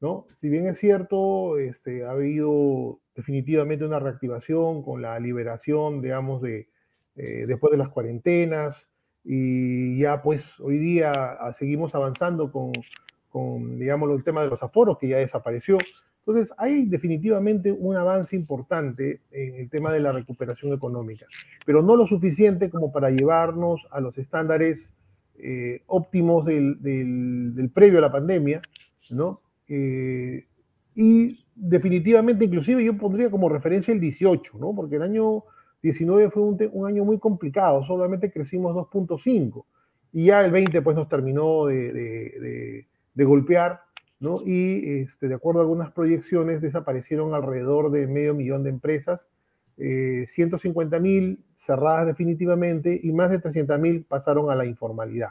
¿no? Si bien es cierto, este, ha habido definitivamente una reactivación con la liberación, digamos, de, eh, después de las cuarentenas, y ya pues hoy día ah, seguimos avanzando con, digamos, el tema de los aforos que ya desapareció. Entonces, hay definitivamente un avance importante en el tema de la recuperación económica, pero no lo suficiente como para llevarnos a los estándares eh, óptimos del, del, previo a la pandemia, ¿no? Eh, y definitivamente, inclusive yo pondría como referencia el 18, ¿no? Porque el año 19 fue un, año muy complicado, solamente crecimos 2.5 y ya el 20 pues nos terminó de, golpear y este, de acuerdo a algunas proyecciones desaparecieron alrededor de medio millón de empresas, eh, 150 mil cerradas definitivamente y más de 300 mil pasaron a la informalidad.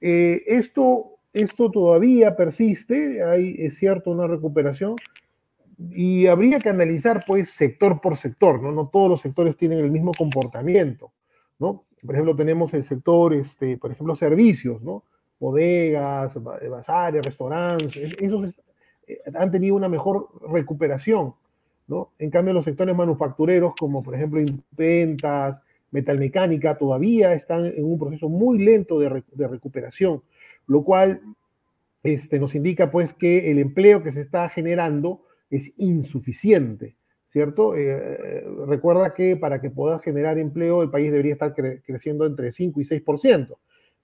Eh, esto, esto todavía persiste, hay, es cierto, una recuperación y habría que analizar pues sector por sector, ¿no? No todos los sectores tienen el mismo comportamiento, ¿no? Por ejemplo, tenemos el sector, este, por ejemplo, servicios, ¿no? bodegas, bazares, restaurantes, esos eh, han tenido una mejor recuperación, ¿no? En cambio, los sectores manufactureros, como por ejemplo impretas, metalmecánica, todavía están en un proceso muy lento de, recuperación, lo cual este, nos indica pues que el empleo que se está generando es insuficiente, ¿cierto? Eh, recuerda que para que pueda generar empleo el país debería estar creciendo entre 5 y 6%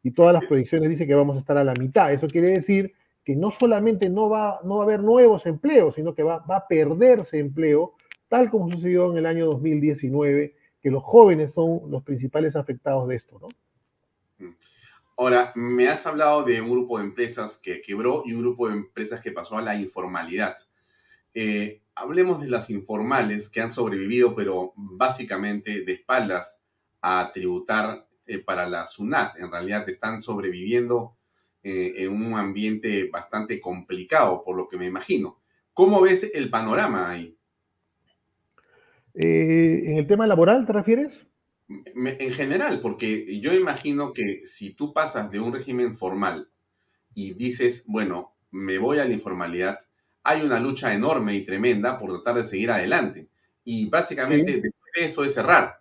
y todas las predicciones dicen que vamos a estar a la mitad. Eso quiere decir que no solamente no va, no va a haber nuevos empleos, sino que va, va a perderse empleo, tal como sucedió en el año 2019, que los jóvenes son los principales afectados de esto, ¿no? Ahora, me has hablado de un grupo de empresas que quebró y un grupo de empresas que pasó a la informalidad. Eh, hablemos de las informales que han sobrevivido, pero básicamente de espaldas a tributar eh, para la SUNAT. En realidad están sobreviviendo eh, en un ambiente bastante complicado, por lo que me imagino. ¿Cómo ves el panorama ahí? Eh, ¿En el tema laboral te refieres? en general, porque yo imagino que si tú pasas de un régimen formal y dices, bueno, me voy a la informalidad, hay una lucha enorme y tremenda por tratar de seguir adelante. Y básicamente eso es cerrar.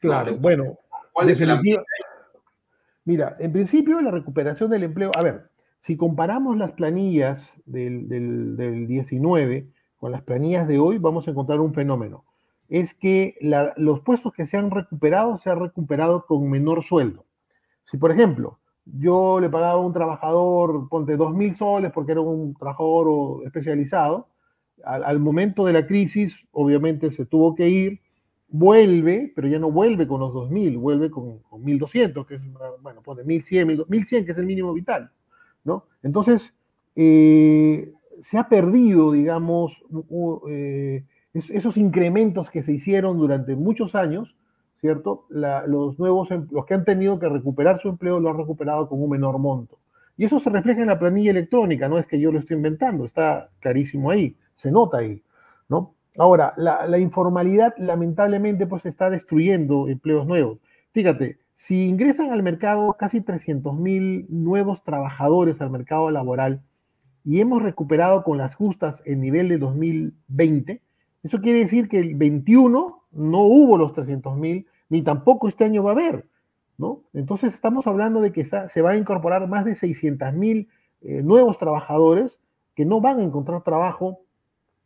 Claro, bueno, ¿Cuál es el Mira, en principio la recuperación del empleo, a ver, si comparamos las planillas del, 19 con las planillas de hoy, vamos a encontrar un fenómeno. Es que los puestos que se han recuperado se han recuperado con menor sueldo. Si, por ejemplo, yo le pagaba a un trabajador, ponte dos mil soles porque era un trabajador especializado, al, momento de la crisis, obviamente se tuvo que ir, vuelve, pero ya no vuelve con los 2.000, vuelve con, con 1.200, que es, bueno, pone 1.100, 1.100, que es el mínimo vital, ¿no? Entonces, eh, se ha perdido, digamos, eh, esos incrementos que se hicieron durante muchos años, ¿cierto? los nuevos, em, los que han tenido que recuperar su empleo lo han recuperado con un menor monto. Y eso se refleja en la planilla electrónica, no es que yo lo estoy inventando, está clarísimo ahí, se nota ahí, ¿no? Ahora, la, informalidad lamentablemente pues está destruyendo empleos nuevos. Fíjate, si ingresan al mercado casi 300 mil nuevos trabajadores al mercado laboral y hemos recuperado con las justas el nivel de 2020, eso quiere decir que el 21 no hubo los 300 mil, ni tampoco este año va a haber, ¿no? Entonces estamos hablando de que se va a incorporar más de 600 mil eh, nuevos trabajadores que no van a encontrar trabajo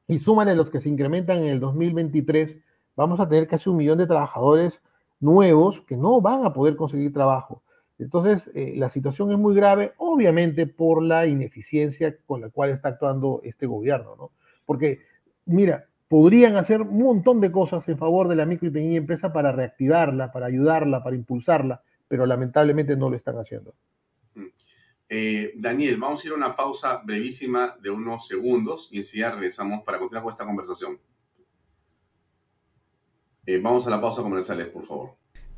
y suman a los que se incrementan en el 2023, vamos a tener casi un millón de trabajadores nuevos que no van a poder conseguir trabajo. Entonces, eh, la situación es muy grave, obviamente por la ineficiencia con la cual está actuando este gobierno, ¿no? Porque, mira, podrían hacer un montón de cosas en favor de la micro y pequeña empresa para reactivarla, para ayudarla, para impulsarla, pero lamentablemente no lo están haciendo. Mm. Eh, Daniel, vamos a ir a una pausa brevísima de unos segundos y enseguida regresamos para continuar con esta conversación. Eh, vamos a la pausa comerciales, por favor.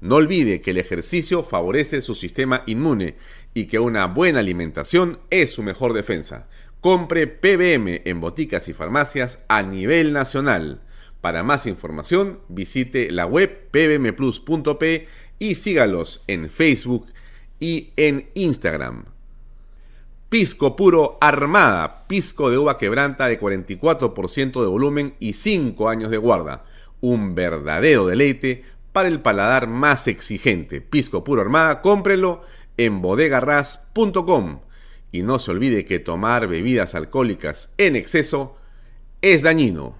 No olvide que el ejercicio favorece su sistema inmune y que una buena alimentación es su mejor defensa. Compre PBM en boticas y farmacias a nivel nacional. Para más información, visite la web pbmplus.p y sígalos en Facebook y en Instagram. Pisco puro Armada, pisco de uva quebranta de 44% de volumen y 5 años de guarda. Un verdadero deleite para el paladar más exigente. Pisco puro Armada, cómprelo en bodegarras.com. Y no se olvide que tomar bebidas alcohólicas en exceso es dañino.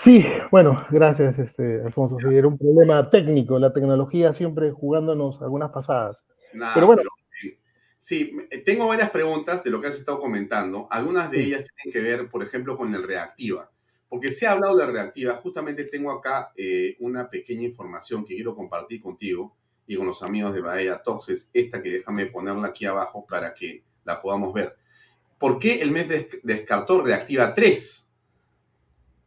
Sí, bueno, gracias, este, Alfonso. Sí, era un problema técnico, la tecnología siempre jugándonos algunas pasadas. pero bueno. sí, tengo varias preguntas de lo que has estado comentando. Algunas de ellas tienen que ver, por ejemplo, con el reactiva. Porque se ha hablado de reactiva, justamente tengo acá eh, una pequeña información que quiero compartir contigo y con los amigos de Bahía Toxes, esta que déjame ponerla aquí abajo para que la podamos ver. ¿Por qué el mes descartó reactiva 3?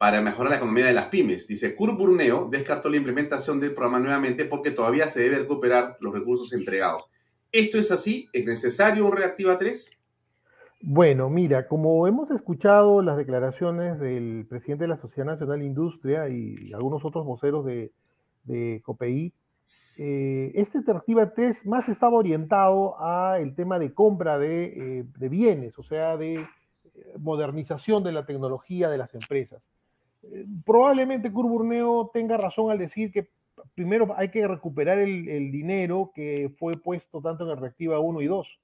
Para mejorar la economía de las pymes. Dice, Kurt Burneo descartó la implementación del programa nuevamente porque todavía se debe recuperar los recursos entregados. ¿Esto es así? ¿Es necesario un Reactiva 3? Bueno, mira, como hemos escuchado las declaraciones del presidente de la Sociedad Nacional de Industria y algunos otros voceros de, de COPEI, eh, este Reactiva 3 más estaba orientado a el tema de compra de, eh, de bienes, o sea, de eh, modernización de la tecnología de las empresas probablemente Curburneo tenga razón al decir que primero hay que recuperar el, dinero que fue puesto tanto en el Reactiva 1 y 2,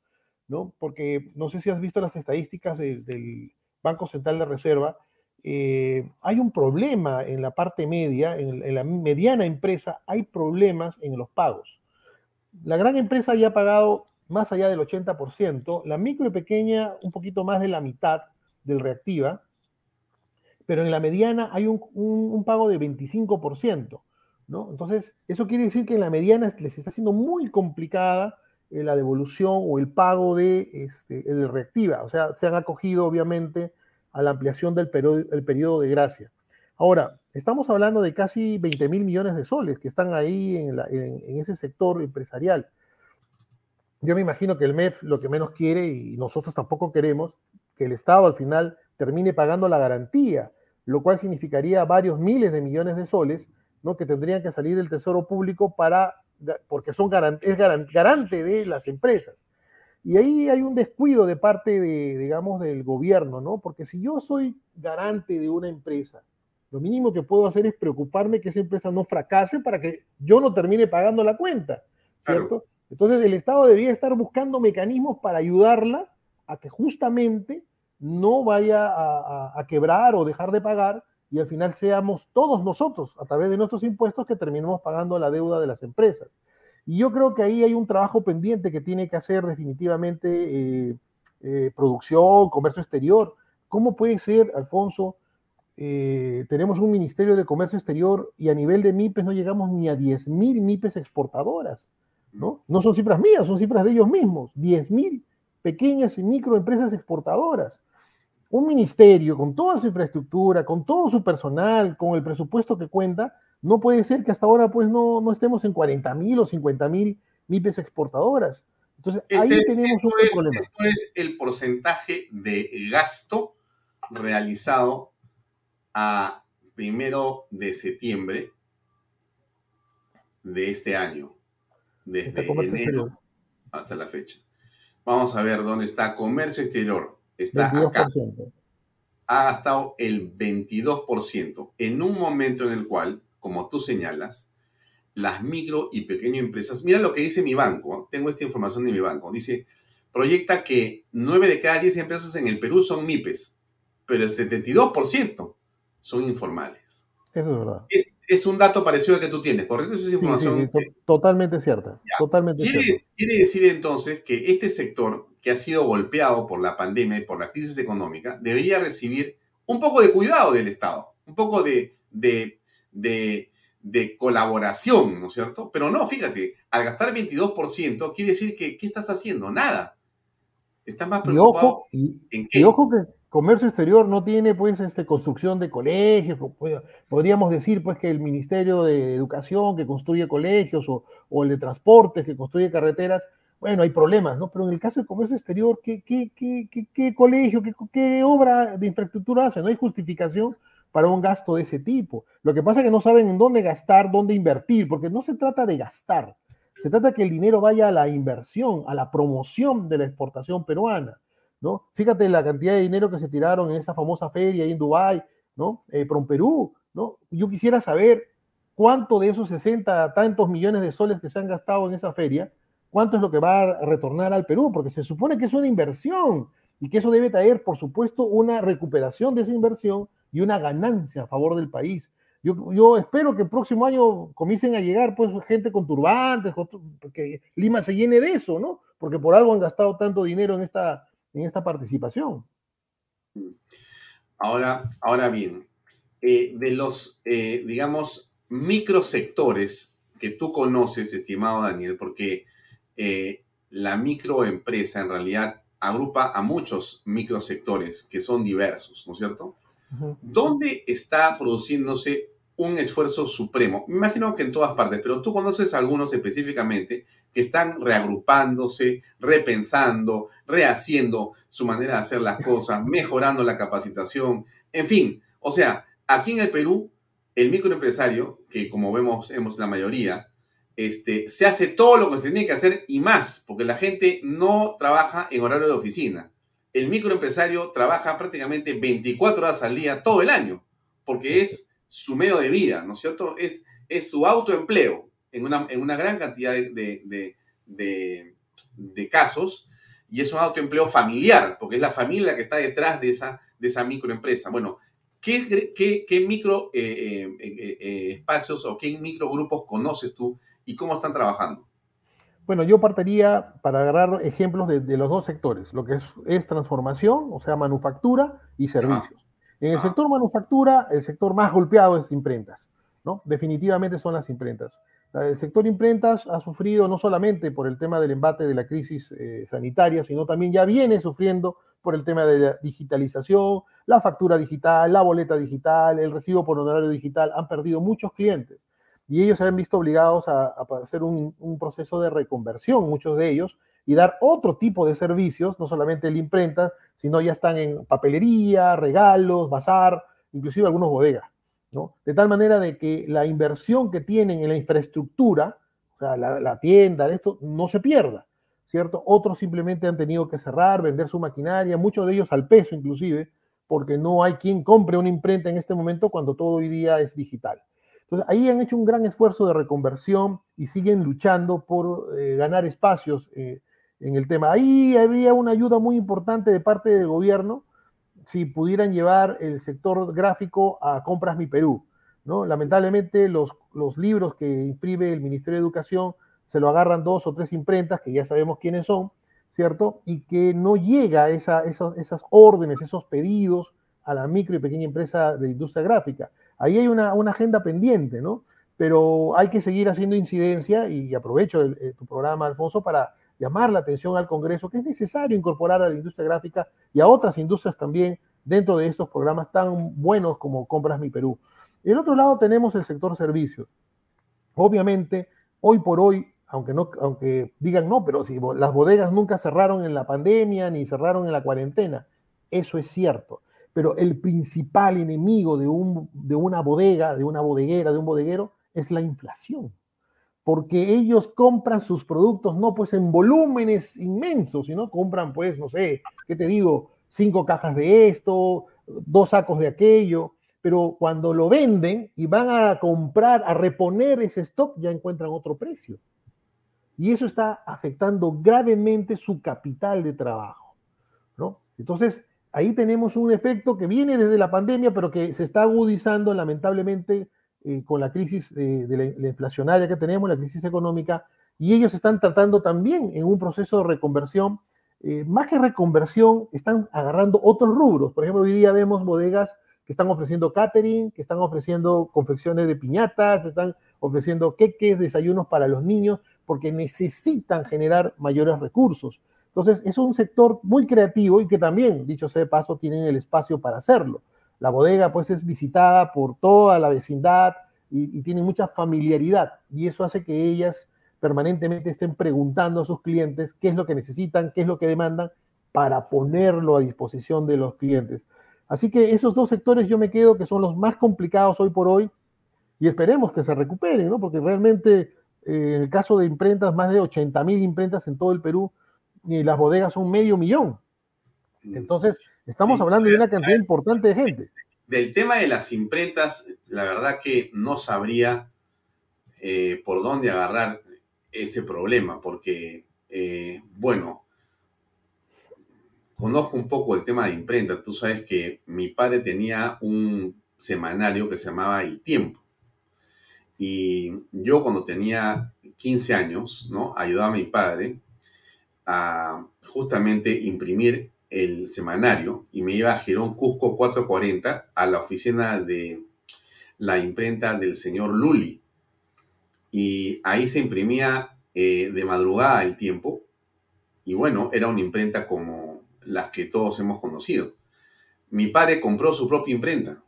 ¿no? Porque no sé si has visto las estadísticas del Banco Central de Reserva, eh, hay un problema en la parte media, en, la mediana empresa, hay problemas en los pagos. La gran empresa ya ha pagado más allá del 80%, la micro y pequeña un poquito más de la mitad del Reactiva, pero en la mediana hay un, pago de 25%, ¿no? Entonces, eso quiere decir que en la mediana les está siendo muy complicada eh, la devolución o el pago de, este, reactiva, o sea, se han acogido obviamente a la ampliación del periodo, el periodo de gracia. Ahora, estamos hablando de casi 20 mil millones de soles que están ahí en, en, ese sector empresarial. Yo me imagino que el MEF lo que menos quiere, y nosotros tampoco queremos, que el Estado al final termine pagando la garantía lo cual significaría varios miles de millones de soles, ¿no? que tendrían que salir del Tesoro Público para, porque son es garante de las empresas. Y ahí hay un descuido de parte de, digamos, del gobierno, ¿no? Porque si yo soy garante de una empresa, lo mínimo que puedo hacer es preocuparme que esa empresa no fracase para que yo no termine pagando la cuenta, ¿cierto? Entonces el Estado debía estar buscando mecanismos para ayudarla a que justamente no vaya a, quebrar o dejar de pagar y al final seamos todos nosotros, a través de nuestros impuestos, que terminemos pagando la deuda de las empresas. Y yo creo que ahí hay un trabajo pendiente que tiene que hacer definitivamente eh, eh, producción, comercio exterior. ¿Cómo puede ser, Alfonso? Eh, tenemos un Ministerio de Comercio Exterior y a nivel de MIPES no llegamos ni a 10.000 MIPES exportadoras. ¿no? no son cifras mías, son cifras de ellos mismos. 10.000 pequeñas y microempresas exportadoras. Un ministerio con toda su infraestructura, con todo su personal, con el presupuesto que cuenta, no puede ser que hasta ahora pues no, no estemos en 40 mil o 50 mil MIPES exportadoras. Entonces, ahí este tenemos un problema. Esto es el porcentaje de gasto realizado a primero de septiembre de este año, desde enero hasta la fecha. Vamos a ver dónde está comercio exterior. Está acá. Ha gastado el 22% en un momento en el cual como tú señalas, las micro y pequeñas empresas, mira lo que dice mi banco, tengo esta información de mi banco, dice, proyecta que 9 de cada 10 empresas en el Perú son MIPES, pero el 72% son informales. Eso es verdad. Es, un dato parecido al que tú tienes, ¿correcto? Esa es información. totalmente cierta. Totalmente quiere, quiere decir entonces que este sector que ha sido golpeado por la pandemia y por la crisis económica debería recibir un poco de cuidado del Estado, un poco de, de de, colaboración, ¿no es cierto? Pero no, fíjate, al gastar 22%, quiere decir que, ¿qué estás haciendo? Nada. Estás más preocupado y ojo, en qué. Y ojo que comercio exterior no tiene, pues, este, construcción de colegios. Podríamos decir, pues, que el Ministerio de Educación que construye colegios o, el de Transportes que construye carreteras, bueno, hay problemas, ¿no? Pero en el caso del comercio exterior, ¿qué, colegio, qué, qué obra de infraestructura hace? No hay justificación para un gasto de ese tipo. Lo que pasa es que no saben en dónde gastar, dónde invertir, porque no se trata de gastar, se trata que el dinero vaya a la inversión, a la promoción de la exportación peruana. ¿No? Fíjate la cantidad de dinero que se tiraron en esa famosa feria en Dubái, ¿no? Eh, Perú, ¿no? Yo quisiera saber cuánto de esos 60 tantos millones de soles que se han gastado en esa feria, cuánto es lo que va a retornar al Perú, porque se supone que es una inversión y que eso debe traer, por supuesto, una recuperación de esa inversión y una ganancia a favor del país. Yo, yo, espero que el próximo año comiencen a llegar pues gente con turbantes, que Lima se llene de eso, ¿no? Porque por algo han gastado tanto dinero en esta, en esta participación. Ahora, ahora bien, eh, de los, eh, digamos, microsectores que tú conoces, estimado Daniel, porque eh, la microempresa en realidad agrupa a muchos microsectores que son diversos, ¿no es cierto? ¿Dónde está produciéndose un esfuerzo supremo? Me imagino que en todas partes, pero tú conoces algunos específicamente que están reagrupándose, repensando, rehaciendo su manera de hacer las cosas, mejorando la capacitación, en fin. O sea, aquí en el Perú, el microempresario, que como vemos, hemos la mayoría, este, se hace todo lo que se tiene que hacer y más, porque la gente no trabaja en horario de oficina el microempresario trabaja prácticamente 24 horas al día todo el año, porque es su medio de vida, ¿no es cierto? Es, es su autoempleo en una, en una gran cantidad de, de, casos y es un autoempleo familiar, porque es la familia que está detrás de esa, de esa microempresa. Bueno, ¿qué, qué, qué micro eh, eh, eh, espacios o qué microgrupos conoces tú y cómo están trabajando? Bueno, yo partiría para agarrar ejemplos de, los dos sectores, lo que es, transformación, o sea, manufactura y servicios. En el sector manufactura, el sector más golpeado es imprentas, ¿no? Definitivamente son las imprentas. El sector imprentas ha sufrido no solamente por el tema del embate de la crisis eh, sanitaria, sino también ya viene sufriendo por el tema de la digitalización, la factura digital, la boleta digital, el recibo por honorario digital, han perdido muchos clientes y ellos se han visto obligados a, hacer un, proceso de reconversión, muchos de ellos, y dar otro tipo de servicios, no solamente la imprenta, sino ya están en papelería, regalos, bazar, inclusive algunos bodegas, ¿no? De tal manera de que la inversión que tienen en la infraestructura, o sea, la, tienda, esto, no se pierda. ¿cierto? Otros simplemente han tenido que cerrar, vender su maquinaria, muchos de ellos al peso inclusive, porque no hay quien compre una imprenta en este momento cuando todo hoy día es digital. Entonces, ahí han hecho un gran esfuerzo de reconversión y siguen luchando por eh, ganar espacios eh, en el tema. Ahí había una ayuda muy importante de parte del gobierno si pudieran llevar el sector gráfico a Compras Mi Perú. ¿no? Lamentablemente, los, libros que imprime el Ministerio de Educación se lo agarran dos o tres imprentas, que ya sabemos quiénes son, ¿cierto? Y que no llega esa, esas órdenes, esos pedidos a la micro y pequeña empresa de industria gráfica. Ahí hay una, agenda pendiente, ¿no? Pero hay que seguir haciendo incidencia y aprovecho tu programa, Alfonso, para llamar la atención al Congreso que es necesario incorporar a la industria gráfica y a otras industrias también dentro de estos programas tan buenos como Compras Mi Perú. Y el otro lado tenemos el sector servicios. Obviamente, hoy por hoy aunque, no, aunque digan no, pero si las bodegas nunca cerraron en la pandemia ni cerraron en la cuarentena, eso es cierto. Pero el principal enemigo de, un, de una bodega, de una bodeguera, de un bodeguero, es la inflación. Porque ellos compran sus productos no pues en volúmenes inmensos, sino compran pues, no sé, ¿qué te digo? Cinco cajas de esto, dos sacos de aquello, pero cuando lo venden y van a comprar, a reponer ese stock, ya encuentran otro precio. Y eso está afectando gravemente su capital de trabajo. ¿no? Entonces, ahí tenemos un efecto que viene desde la pandemia, pero que se está agudizando lamentablemente eh, con la crisis de la, inflacionaria que tenemos, la crisis económica, y ellos están tratando también en un proceso de reconversión. Eh, más que reconversión, están agarrando otros rubros. Por ejemplo, hoy día vemos bodegas que están ofreciendo catering, que están ofreciendo confecciones de piñatas, están ofreciendo queques, desayunos para los niños, porque necesitan generar mayores recursos. Entonces, es un sector muy creativo y que también, dicho sea de paso, tienen el espacio para hacerlo. La bodega, pues, es visitada por toda la vecindad y, tiene mucha familiaridad y eso hace que ellas permanentemente estén preguntando a sus clientes qué es lo que necesitan, qué es lo que demandan para ponerlo a disposición de los clientes. Así que esos dos sectores yo me quedo que son los más complicados hoy por hoy y esperemos que se recuperen, ¿no? Porque realmente eh, en el caso de imprentas, más de 80 mil imprentas en todo el Perú y las bodegas son medio millón. Mm. Entonces, estamos hablando de una cantidad importante de gente. Del tema de las imprentas, la verdad que no sabría eh, por dónde agarrar ese problema, porque, eh, bueno, conozco un poco el tema de imprenta. Tú sabes que mi padre tenía un semanario que se llamaba El Tiempo. Y yo cuando tenía 15 años, ¿no? Ayudaba a mi padre a justamente imprimir el semanario y me iba a Girón Cusco 440 a la oficina de la imprenta del señor Luli. Y ahí se imprimía eh, de madrugada el tiempo. Y bueno, era una imprenta como las que todos hemos conocido. Mi padre compró su propia imprenta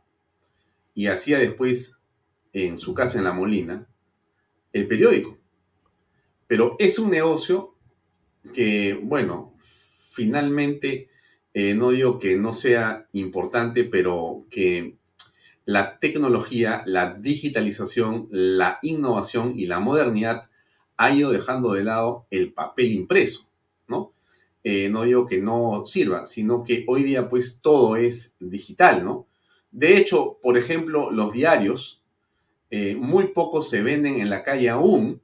y hacía después en su casa en La Molina el periódico. Pero es un negocio que, bueno, finalmente, eh, no digo que no sea importante, pero que la tecnología, la digitalización, la innovación y la modernidad ha ido dejando de lado el papel impreso, ¿no? Eh, no digo que no sirva, sino que hoy día pues todo es digital, ¿no? De hecho, por ejemplo, los diarios eh, muy pocos se venden en la calle aún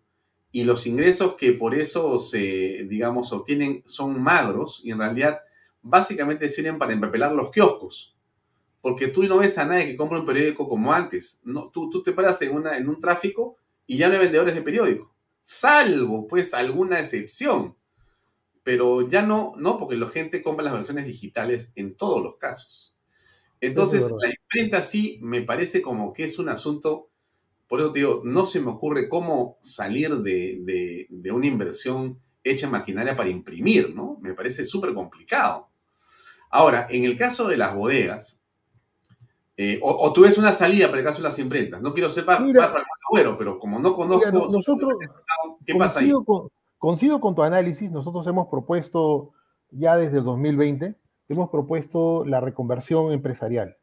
y los ingresos que por eso se, digamos, obtienen son magros y en realidad básicamente sirven para empapelar los kioscos. Porque tú no ves a nadie que compre un periódico como antes. No, tú, tú te paras en, una, en un tráfico y ya no hay vendedores de periódico. Salvo, pues, alguna excepción. Pero ya no, no, porque la gente compra las versiones digitales en todos los casos. Entonces, la imprenta sí me parece como que es un asunto por eso te digo, no se me ocurre cómo salir de, una inversión hecha en maquinaria para imprimir, ¿no? Me parece súper complicado. Ahora, en el caso de las bodegas, eh, o, tú ves una salida para el caso de las imprentas. No quiero ser para, bueno, pero como no conozco... nosotros, ¿Qué pasa ahí? Con, coincido con tu análisis. Nosotros hemos propuesto, ya desde el 2020, hemos propuesto la reconversión empresarial.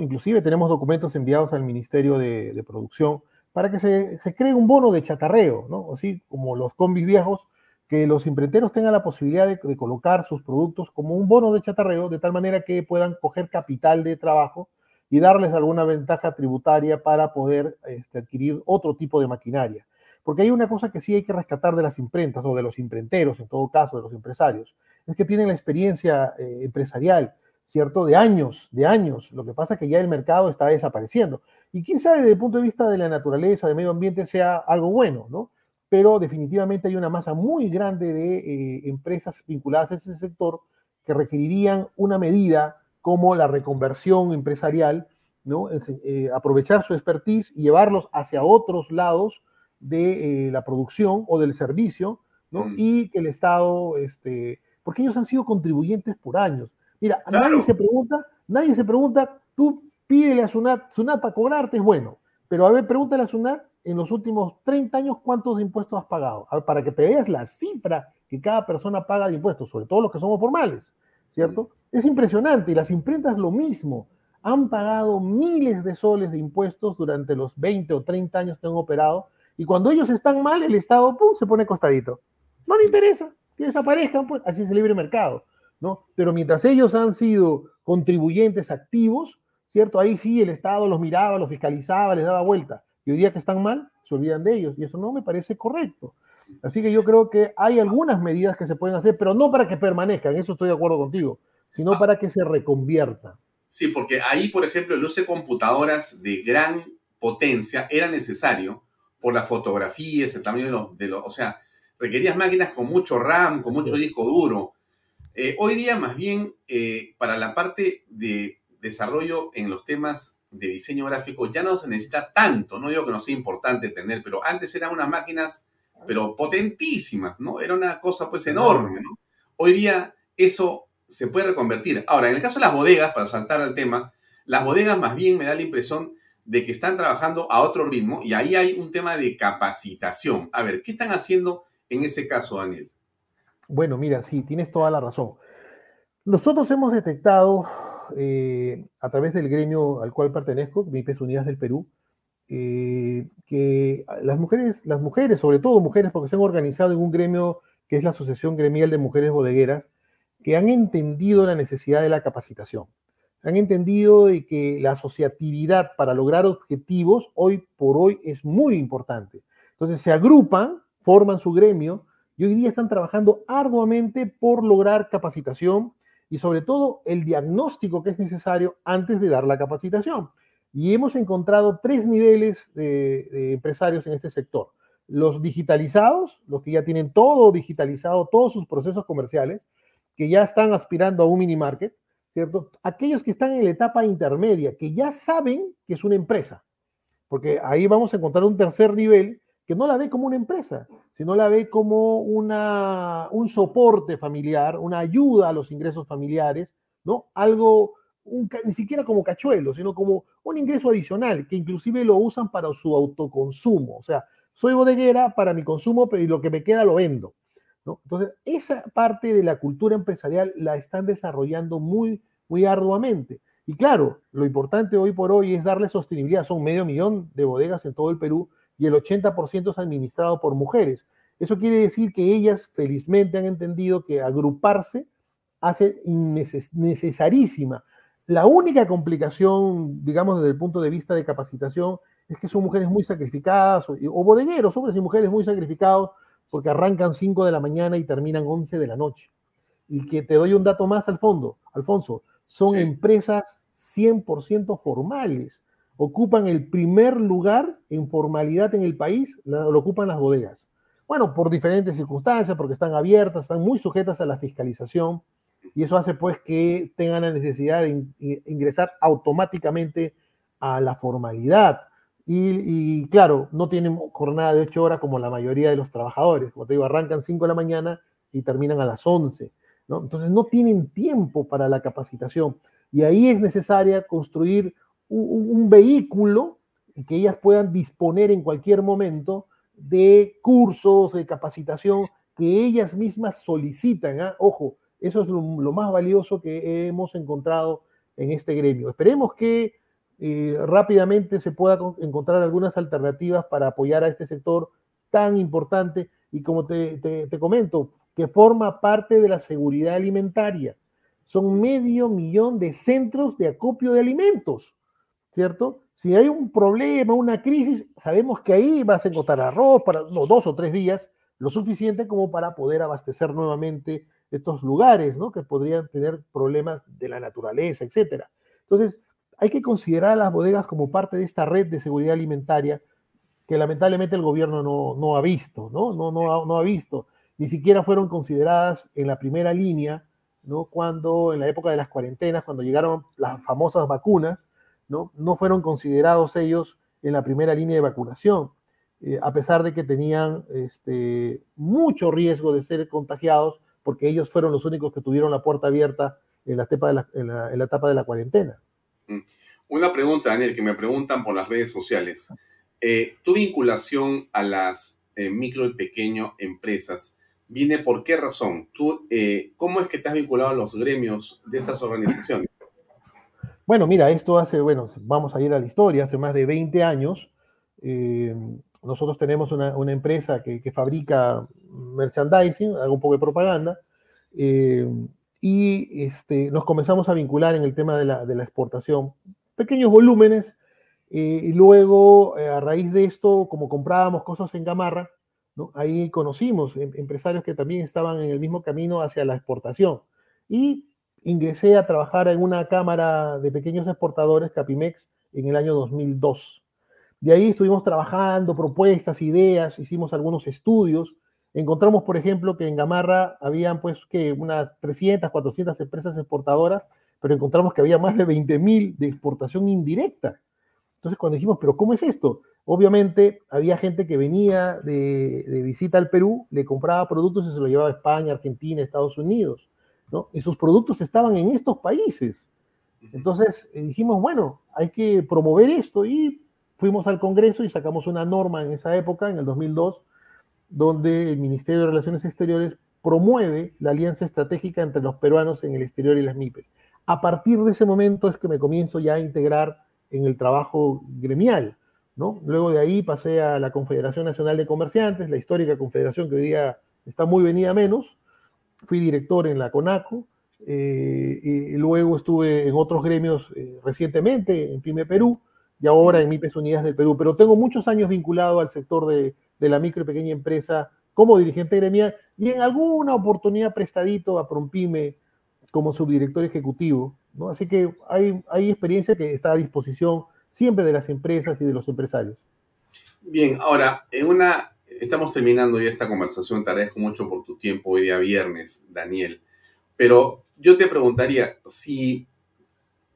Inclusive tenemos documentos enviados al Ministerio de, Producción para que se, cree un bono de chatarreo, ¿no? Así como los combis viejos que los imprenteros tengan la posibilidad de, colocar sus productos como un bono de chatarreo, de tal manera que puedan coger capital de trabajo y darles alguna ventaja tributaria para poder este, adquirir otro tipo de maquinaria. Porque hay una cosa que sí hay que rescatar de las imprentas o de los imprenteros, en todo caso, de los empresarios, es que tienen la experiencia eh, empresarial, ¿cierto? De años, de años. Lo que pasa es que ya el mercado está desapareciendo. Y quién sabe, desde el punto de vista de la naturaleza, del medio ambiente, sea algo bueno, ¿no? Pero definitivamente hay una masa muy grande de eh, empresas vinculadas a ese sector que requerirían una medida como la reconversión empresarial, ¿no? Eh, aprovechar su expertise y llevarlos hacia otros lados de la producción o del servicio, ¿no? Mm. Y que el Estado este, porque ellos han sido contribuyentes por años. Mira, nadie se pregunta, nadie se pregunta, tú pídele a Sunat, Sunat para cobrarte es bueno, pero a ver, pregúntale a Sunat en los últimos 30 años cuántos impuestos has pagado, para que te veas la cifra que cada persona paga de impuestos, sobre todo los que somos formales, ¿cierto? Es impresionante y las imprentas lo mismo. Han pagado miles de soles de impuestos durante los 20 o 30 años que han operado y cuando ellos están mal, el Estado ¡pum! se pone costadito. No le interesa que desaparezcan, pues así es el libre mercado, ¿no? Pero mientras ellos han sido contribuyentes activos, ¿cierto? Ahí sí el Estado los miraba, los fiscalizaba, les daba vuelta. Y hoy día que están mal, se olvidan de ellos. Y eso no me parece correcto. Así que yo creo que hay algunas medidas que se pueden hacer, pero no para que permanezcan, eso estoy de acuerdo contigo, sino ah. para que se reconvierta. Sí, porque ahí, por ejemplo, el uso de computadoras de gran potencia era necesario por las fotografías, el tamaño de los, de los o sea, requerías máquinas con mucho RAM, con mucho disco duro. Eh, hoy día, más bien, eh, para la parte de desarrollo en los temas de diseño gráfico, ya no se necesita tanto. No digo que no sea importante tener, pero antes eran unas máquinas, pero potentísimas, ¿no? Era una cosa, pues, enorme, ¿no? Hoy día eso se puede reconvertir. Ahora, en el caso de las bodegas, para saltar al tema, las bodegas más bien me da la impresión de que están trabajando a otro ritmo y ahí hay un tema de capacitación. A ver, ¿qué están haciendo en ese caso, Daniel? Bueno, mira, sí, tienes toda la razón. Nosotros hemos detectado eh, a través del gremio al cual pertenezco, MIPES Unidas del Perú, eh, que las mujeres, las mujeres, sobre todo mujeres, porque se han organizado en un gremio que es la Asociación Gremial de Mujeres Bodegueras, que han entendido la necesidad de la capacitación. Han entendido que la asociatividad para lograr objetivos hoy por hoy es muy importante. Entonces se agrupan forman su gremio y hoy día están trabajando arduamente por lograr capacitación y sobre todo el diagnóstico que es necesario antes de dar la capacitación. Y hemos encontrado tres niveles de, empresarios en este sector. Los digitalizados, los que ya tienen todo digitalizado, todos sus procesos comerciales, que ya están aspirando a un mini market, ¿cierto? Aquellos que están en la etapa intermedia, que ya saben que es una empresa, porque ahí vamos a encontrar un tercer nivel que no la ve como una empresa, sino la ve como una, un soporte familiar, una ayuda a los ingresos familiares, ¿no? Algo, ni siquiera como cachuelo, sino como un ingreso adicional, que inclusive lo usan para su autoconsumo. O sea, soy bodeguera para mi consumo, pero lo que me queda lo vendo. ¿no? Entonces, esa parte de la cultura empresarial la están desarrollando muy, muy arduamente. Y claro, lo importante hoy por hoy es darle sostenibilidad. Son medio millón de bodegas en todo el Perú y el 80% es administrado por mujeres. Eso quiere decir que ellas felizmente han entendido que agruparse hace necesarísima. La única complicación, digamos, desde el punto de vista de capacitación, es que son mujeres muy sacrificadas, o, o bodegueros, hombres y mujeres muy sacrificados, porque arrancan 5 de la mañana y terminan 11 de la noche. Y que te doy un dato más al fondo, Alfonso, son empresas 100% formales ocupan el primer lugar en formalidad en el país, lo ocupan las bodegas. Bueno, por diferentes circunstancias, porque están abiertas, están muy sujetas a la fiscalización, y eso hace pues que tengan la necesidad de ingresar automáticamente a la formalidad. Y, claro, no tienen jornada de ocho horas como la mayoría de los trabajadores. Como te digo, arrancan 5 de la mañana y terminan a las 11. ¿no? Entonces no tienen tiempo para la capacitación. Y ahí es necesaria construir un, vehículo que ellas puedan disponer en cualquier momento de cursos, de capacitación que ellas mismas solicitan. ¿ah? Ojo, eso es lo, más valioso que hemos encontrado en este gremio. Esperemos que eh, rápidamente se pueda encontrar algunas alternativas para apoyar a este sector tan importante y como te, te comento, que forma parte de la seguridad alimentaria. Son medio millón de centros de acopio de alimentos, ¿cierto? Si hay un problema, una crisis, sabemos que ahí vas a encontrar arroz para dos o tres días, lo suficiente como para poder abastecer nuevamente estos lugares, ¿no? Que podrían tener problemas de la naturaleza, etcétera. Entonces, hay que considerar a las bodegas como parte de esta red de seguridad alimentaria que lamentablemente el gobierno no, no ha visto, ¿no? No, no, no ha visto. Ni siquiera fueron consideradas en la primera línea, ¿no? Cuando, en la época de las cuarentenas, cuando llegaron las famosas vacunas, ¿no? Fueron considerados ellos en la primera línea de vacunación, eh, a pesar de que tenían este, mucho riesgo de ser contagiados, porque ellos fueron los únicos que tuvieron la puerta abierta en la etapa de la, cuarentena. Mm. Una pregunta, Daniel, que me preguntan por las redes sociales. Eh, tu vinculación a las eh, micro y pequeño empresas viene por qué razón? ¿Tú, eh, ¿Cómo es que te has vinculado a los gremios de estas organizaciones? Bueno, mira, esto hace, bueno, vamos a ir a la historia, hace más de 20 años. nosotros tenemos una, empresa que, fabrica merchandising, hago un poco de propaganda, y este, nos comenzamos a vincular en el tema de la, exportación. Pequeños volúmenes, eh, y luego, eh, a raíz de esto, como comprábamos cosas en Gamarra, ¿no? ahí conocimos em, empresarios que también estaban en el mismo camino hacia la exportación. Y ingresé a trabajar en una cámara de pequeños exportadores, Capimex, en el año 2002. De ahí estuvimos trabajando propuestas, ideas, hicimos algunos estudios. Encontramos, por ejemplo, que en Gamarra habían pues que unas 300, 400 empresas exportadoras, pero encontramos que había más de 20.000 de exportación indirecta. Entonces, cuando dijimos, pero ¿cómo es esto? Obviamente, había gente que venía de, visita al Perú, le compraba productos y se los llevaba a España, Argentina, Estados Unidos, ¿no? Y sus productos estaban en estos países. Entonces, eh, dijimos, bueno, hay que promover esto y fuimos al Congreso y sacamos una norma en esa época, en el 2002, donde el Ministerio de Relaciones Exteriores promueve la alianza estratégica entre los peruanos en el exterior y las MIPES. A partir de ese momento es que me comienzo ya a integrar en el trabajo gremial. ¿no? Luego de ahí pasé a la Confederación Nacional de Comerciantes, la histórica confederación que hoy día está muy venida menos. Fui director en la CONACO eh, y luego estuve en otros gremios eh, recientemente, en PYME Perú y ahora en MIPES Unidas del Perú. Pero tengo muchos años vinculado al sector de, de la micro y pequeña empresa como dirigente gremial y en alguna oportunidad prestadito a Prompime como subdirector ejecutivo Así que hay, hay experiencia que está a disposición siempre de las empresas y de los empresarios. Bien, ahora, en una, estamos terminando ya esta conversación, te agradezco mucho por tu tiempo hoy día viernes, Daniel, pero yo te preguntaría, si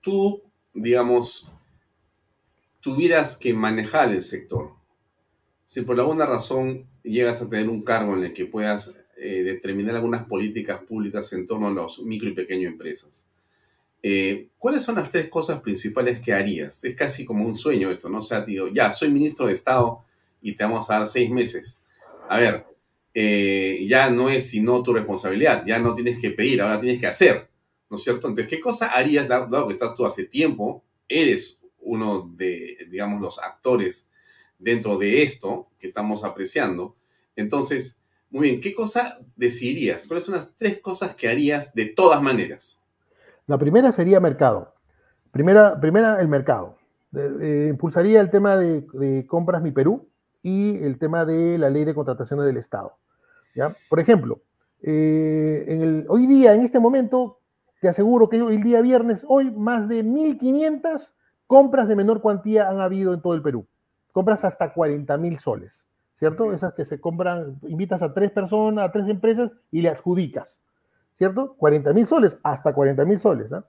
tú, digamos, tuvieras que manejar el sector, si por alguna razón llegas a tener un cargo en el que puedas eh, determinar algunas políticas públicas en torno a las micro y pequeñas empresas, eh, ¿Cuáles son las tres cosas principales que harías? Es casi como un sueño esto, ¿no? O sea, digo, ya, soy ministro de Estado y te vamos a dar seis meses. A ver, eh, ya no es sino tu responsabilidad, ya no tienes que pedir, ahora tienes que hacer, ¿no es cierto? Entonces, ¿qué cosa harías, dado que estás tú hace tiempo, eres uno de, digamos, los actores dentro de esto que estamos apreciando? Entonces, muy bien, ¿qué cosa decidirías? ¿Cuáles son las tres cosas que harías de todas maneras? La primera sería mercado. Primera, primera el mercado. Eh, impulsaría el tema de, compras Mi Perú y el tema de la ley de contrataciones del Estado. ¿ya? Por ejemplo, eh, en el, hoy día, en este momento, te aseguro que el día viernes, hoy más de 1.500 compras de menor cuantía han habido en todo el Perú. Compras hasta 40 mil soles, ¿cierto? Esas que se compran, invitas a tres personas, a tres empresas y le adjudicas. ¿cierto? 40 mil soles, hasta 40 mil soles, ¿ah?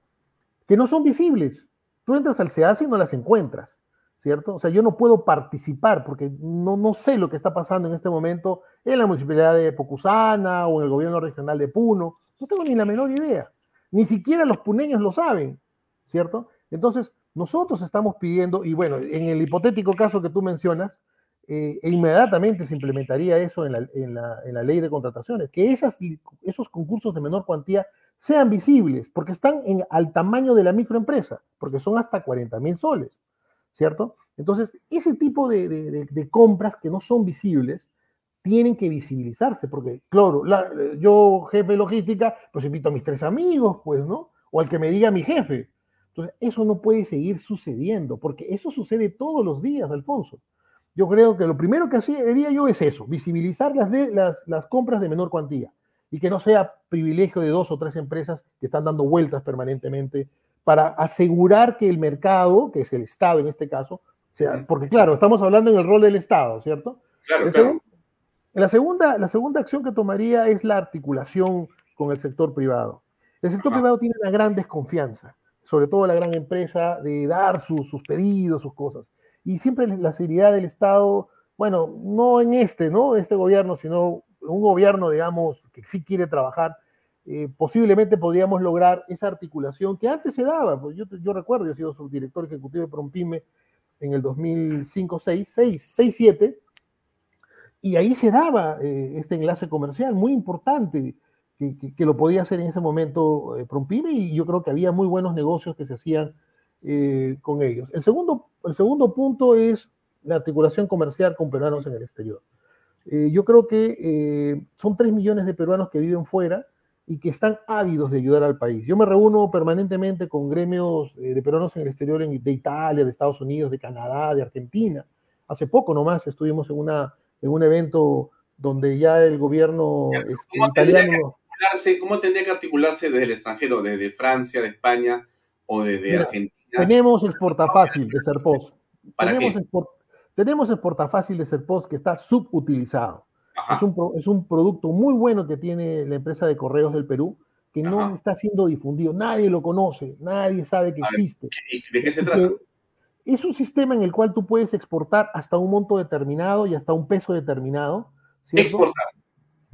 que no son visibles. Tú entras al SEAS y no las encuentras, ¿cierto? O sea, yo no puedo participar porque no, no sé lo que está pasando en este momento en la municipalidad de Pocusana o en el gobierno regional de Puno. No tengo ni la menor idea. Ni siquiera los puneños lo saben, ¿cierto? Entonces, nosotros estamos pidiendo, y bueno, en el hipotético caso que tú mencionas, eh, e inmediatamente se implementaría eso en la, ley de contrataciones, que esas, esos concursos de menor cuantía sean visibles, porque están en, al tamaño de la microempresa, porque son hasta 40 mil soles, ¿cierto? Entonces, ese tipo de, compras que no son visibles tienen que visibilizarse, porque, claro, yo, jefe de logística, pues invito a mis tres amigos, pues, ¿no? O al que me diga mi jefe. Entonces, eso no puede seguir sucediendo, porque eso sucede todos los días, Alfonso. Yo creo que lo primero que haría yo es eso, visibilizar las, las compras de menor cuantía y que no sea privilegio de dos o tres empresas que están dando vueltas permanentemente para asegurar que el mercado, que es el Estado en este caso, sea, porque claro, estamos hablando en el rol del Estado, ¿cierto? Claro, claro. La segunda, la segunda acción que tomaría es la articulación con el sector privado. El sector privado tiene una gran desconfianza, sobre todo la gran empresa, de dar sus pedidos, sus cosas. Y siempre la seriedad del Estado, bueno, no en este, ¿no? Este gobierno, sino un gobierno, digamos, que sí quiere trabajar, eh, posiblemente podríamos lograr esa articulación que antes se daba. Pues yo, yo recuerdo, yo he sido subdirector ejecutivo de Prompime en el 2005, 6, 6, 6 7, y ahí se daba eh, este enlace comercial muy importante que, lo podía hacer en ese momento eh, Prompime y yo creo que había muy buenos negocios que se hacían eh, con ellos. El segundo, el segundo punto es la articulación comercial con peruanos en el exterior. yo creo que son 3 millones de peruanos que viven fuera y que están ávidos de ayudar al país. Yo me reúno permanentemente con gremios de peruanos en el exterior de Italia, de Estados Unidos, de Canadá, de Argentina. Hace poco nomás estuvimos en una en un evento donde ya el gobierno este, italiano... ¿Cómo tendría que articularse desde el extranjero, desde Francia, de España o desde Argentina? Tenemos exportafácil de Serpos. ¿Para tenemos, qué? tenemos exportafácil de Serpos que está subutilizado. Es un, es un, producto muy bueno que tiene la empresa de correos del Perú, que no está siendo difundido. Nadie lo conoce, nadie sabe que existe. ¿De qué se trata? Es un sistema en el cual tú puedes exportar hasta un monto determinado y hasta un peso determinado. Exportar.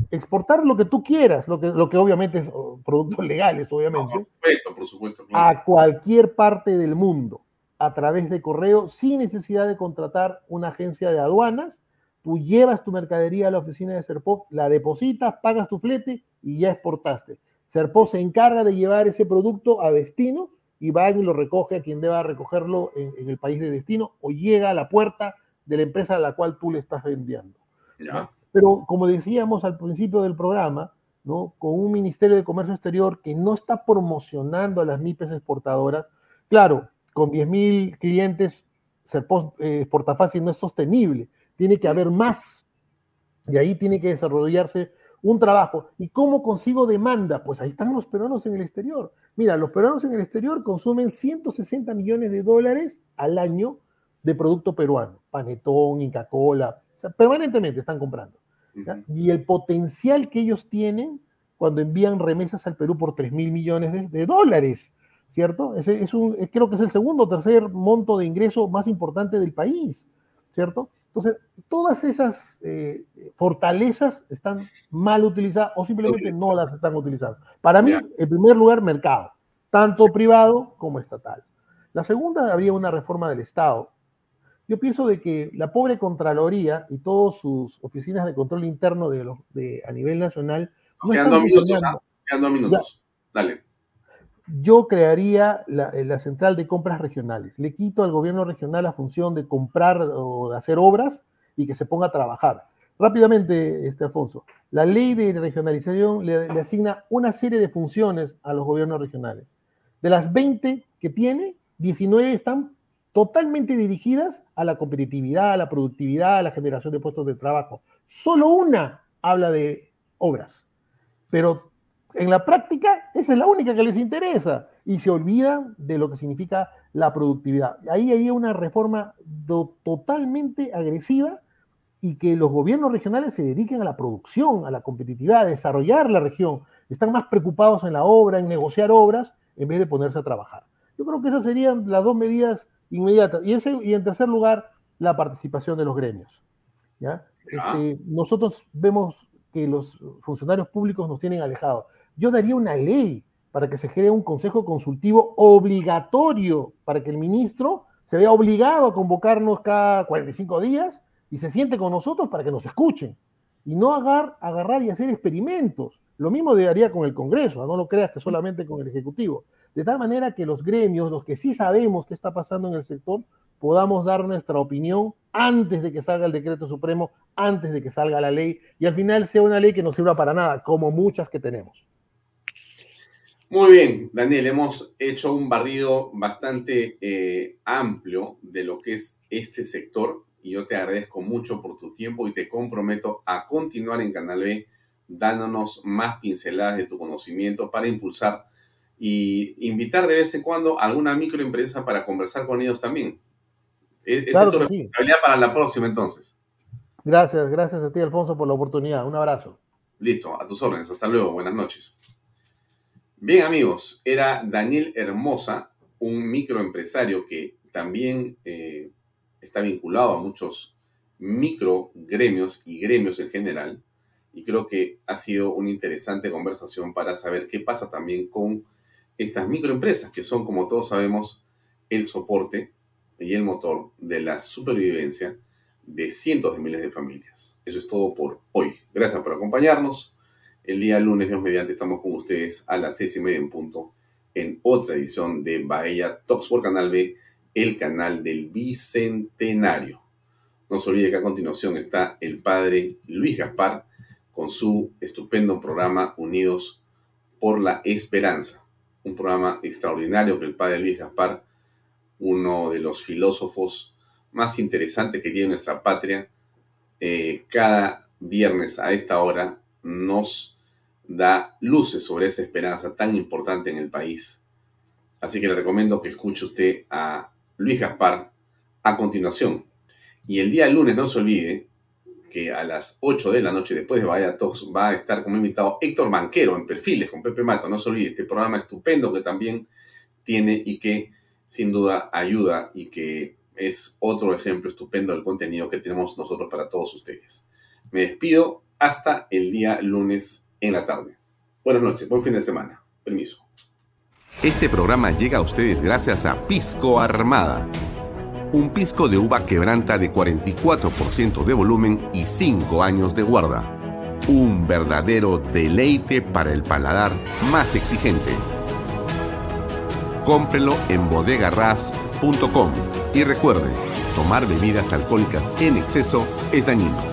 Exportar lo que tú quieras, lo que, lo que obviamente es oh, productos legales, obviamente. por supuesto, por supuesto. A cualquier parte del mundo, a través de correo, sin necesidad de contratar una agencia de aduanas. Tú llevas tu mercadería a la oficina de Serpop, la depositas, pagas tu flete y ya exportaste. Serpop se encarga de llevar ese producto a destino y va y lo recoge a quien deba recogerlo en, el país de destino o llega a la puerta de la empresa a la cual tú le estás vendiendo. Pero como decíamos al principio del programa, ¿no? con un Ministerio de Comercio Exterior que no está promocionando a las MIPES exportadoras, claro, con 10.000 clientes, ser eh, exportafácil no es sostenible, tiene que haber más. Y ahí tiene que desarrollarse un trabajo. ¿Y cómo consigo demanda? Pues ahí están los peruanos en el exterior. Mira, los peruanos en el exterior consumen 160 millones de dólares al año de producto peruano. Panetón, Inca Cola, permanentemente están comprando. Y el potencial que ellos tienen cuando envían remesas al Perú por 3 mil millones de, dólares, ¿cierto? Ese es un, creo que es el segundo o tercer monto de ingreso más importante del país, ¿cierto? Entonces, todas esas eh, fortalezas están mal utilizadas o simplemente no las están utilizando. Para mí, en primer lugar, mercado, tanto privado como estatal. La segunda, había una reforma del Estado. Yo pienso de que la pobre Contraloría y todas sus oficinas de control interno de, a nivel nacional... No minutos, ¿ah? minutos. Dale yo crearía eh, la, central de compras regionales. Le quito al gobierno regional la función de comprar o de hacer obras y que se ponga a trabajar. Rápidamente, este Alfonso, la ley de regionalización le, asigna una serie de funciones a los gobiernos regionales. De las 20 que tiene, 19 están totalmente dirigidas a la competitividad, a la productividad, a la generación de puestos de trabajo. Solo una habla de obras, pero en la práctica, esa es la única que les interesa y se olvidan de lo que significa la productividad. Ahí hay una reforma totalmente agresiva y que los gobiernos regionales se dediquen a la producción, a la competitividad, a desarrollar la región. Están más preocupados en la obra, en negociar obras, en vez de ponerse a trabajar. Yo creo que esas serían las dos medidas inmediatas. Y, y en tercer lugar, la participación de los gremios. ¿ya? Este, nosotros vemos que los funcionarios públicos nos tienen alejados yo daría una ley para que se cree un consejo consultivo obligatorio, para que el ministro se vea obligado a convocarnos cada 45 días y se siente con nosotros para que nos escuchen. Y no agar, agarrar y hacer experimentos. Lo mismo haría con el Congreso, no lo creas que solamente con el Ejecutivo. De tal manera que los gremios, los que sí sabemos qué está pasando en el sector, podamos dar nuestra opinión antes de que salga el decreto supremo, antes de que salga la ley, y al final sea una ley que no sirva para nada, como muchas que tenemos. Muy bien, Daniel, hemos hecho un barrido bastante eh, amplio de lo que es este sector y yo te agradezco mucho por tu tiempo y te comprometo a continuar en Canal B dándonos más pinceladas de tu conocimiento para impulsar y invitar de vez en cuando a alguna microempresa para conversar con ellos también. E-, esa es tu responsabilidad para la próxima entonces. Gracias, gracias a ti Alfonso por la oportunidad. Un abrazo. Listo, a tus órdenes. Hasta luego. Buenas noches. Bien amigos, era Daniel Hermosa, un microempresario que también eh, está vinculado a muchos microgremios y gremios en general. Y creo que ha sido una interesante conversación para saber qué pasa también con estas microempresas, que son, como todos sabemos, el soporte y el motor de la supervivencia de cientos de miles de familias. Eso es todo por hoy. Gracias por acompañarnos. El día lunes, Dios mediante, estamos con ustedes a las seis y media en punto en otra edición de Bahía Talks por Canal B, el canal del Bicentenario. No se olvide que a continuación está el padre Luis Gaspar con su estupendo programa Unidos por la Esperanza. Un programa extraordinario que el padre Luis Gaspar, uno de los filósofos más interesantes que tiene nuestra patria, eh, cada viernes a esta hora nos da luces sobre esa esperanza tan importante en el país. Así que le recomiendo que escuche usted a Luis Gaspar a continuación. Y el día lunes no se olvide que a las 8 de la noche, después de Vaya Talks, va a estar como invitado Héctor Banquero en Perfiles con Pepe Mato. No se olvide este programa estupendo que también tiene y que sin duda ayuda y que es otro ejemplo estupendo del contenido que tenemos nosotros para todos ustedes. Me despido hasta el día lunes en la tarde. Buenas noches, buen fin de semana. Permiso. Este programa llega a ustedes gracias a Pisco Armada. Un pisco de uva quebranta de 44% de volumen y 5 años de guarda. Un verdadero deleite para el paladar más exigente. Cómprelo en bodegarras.com y recuerde, tomar bebidas alcohólicas en exceso es dañino.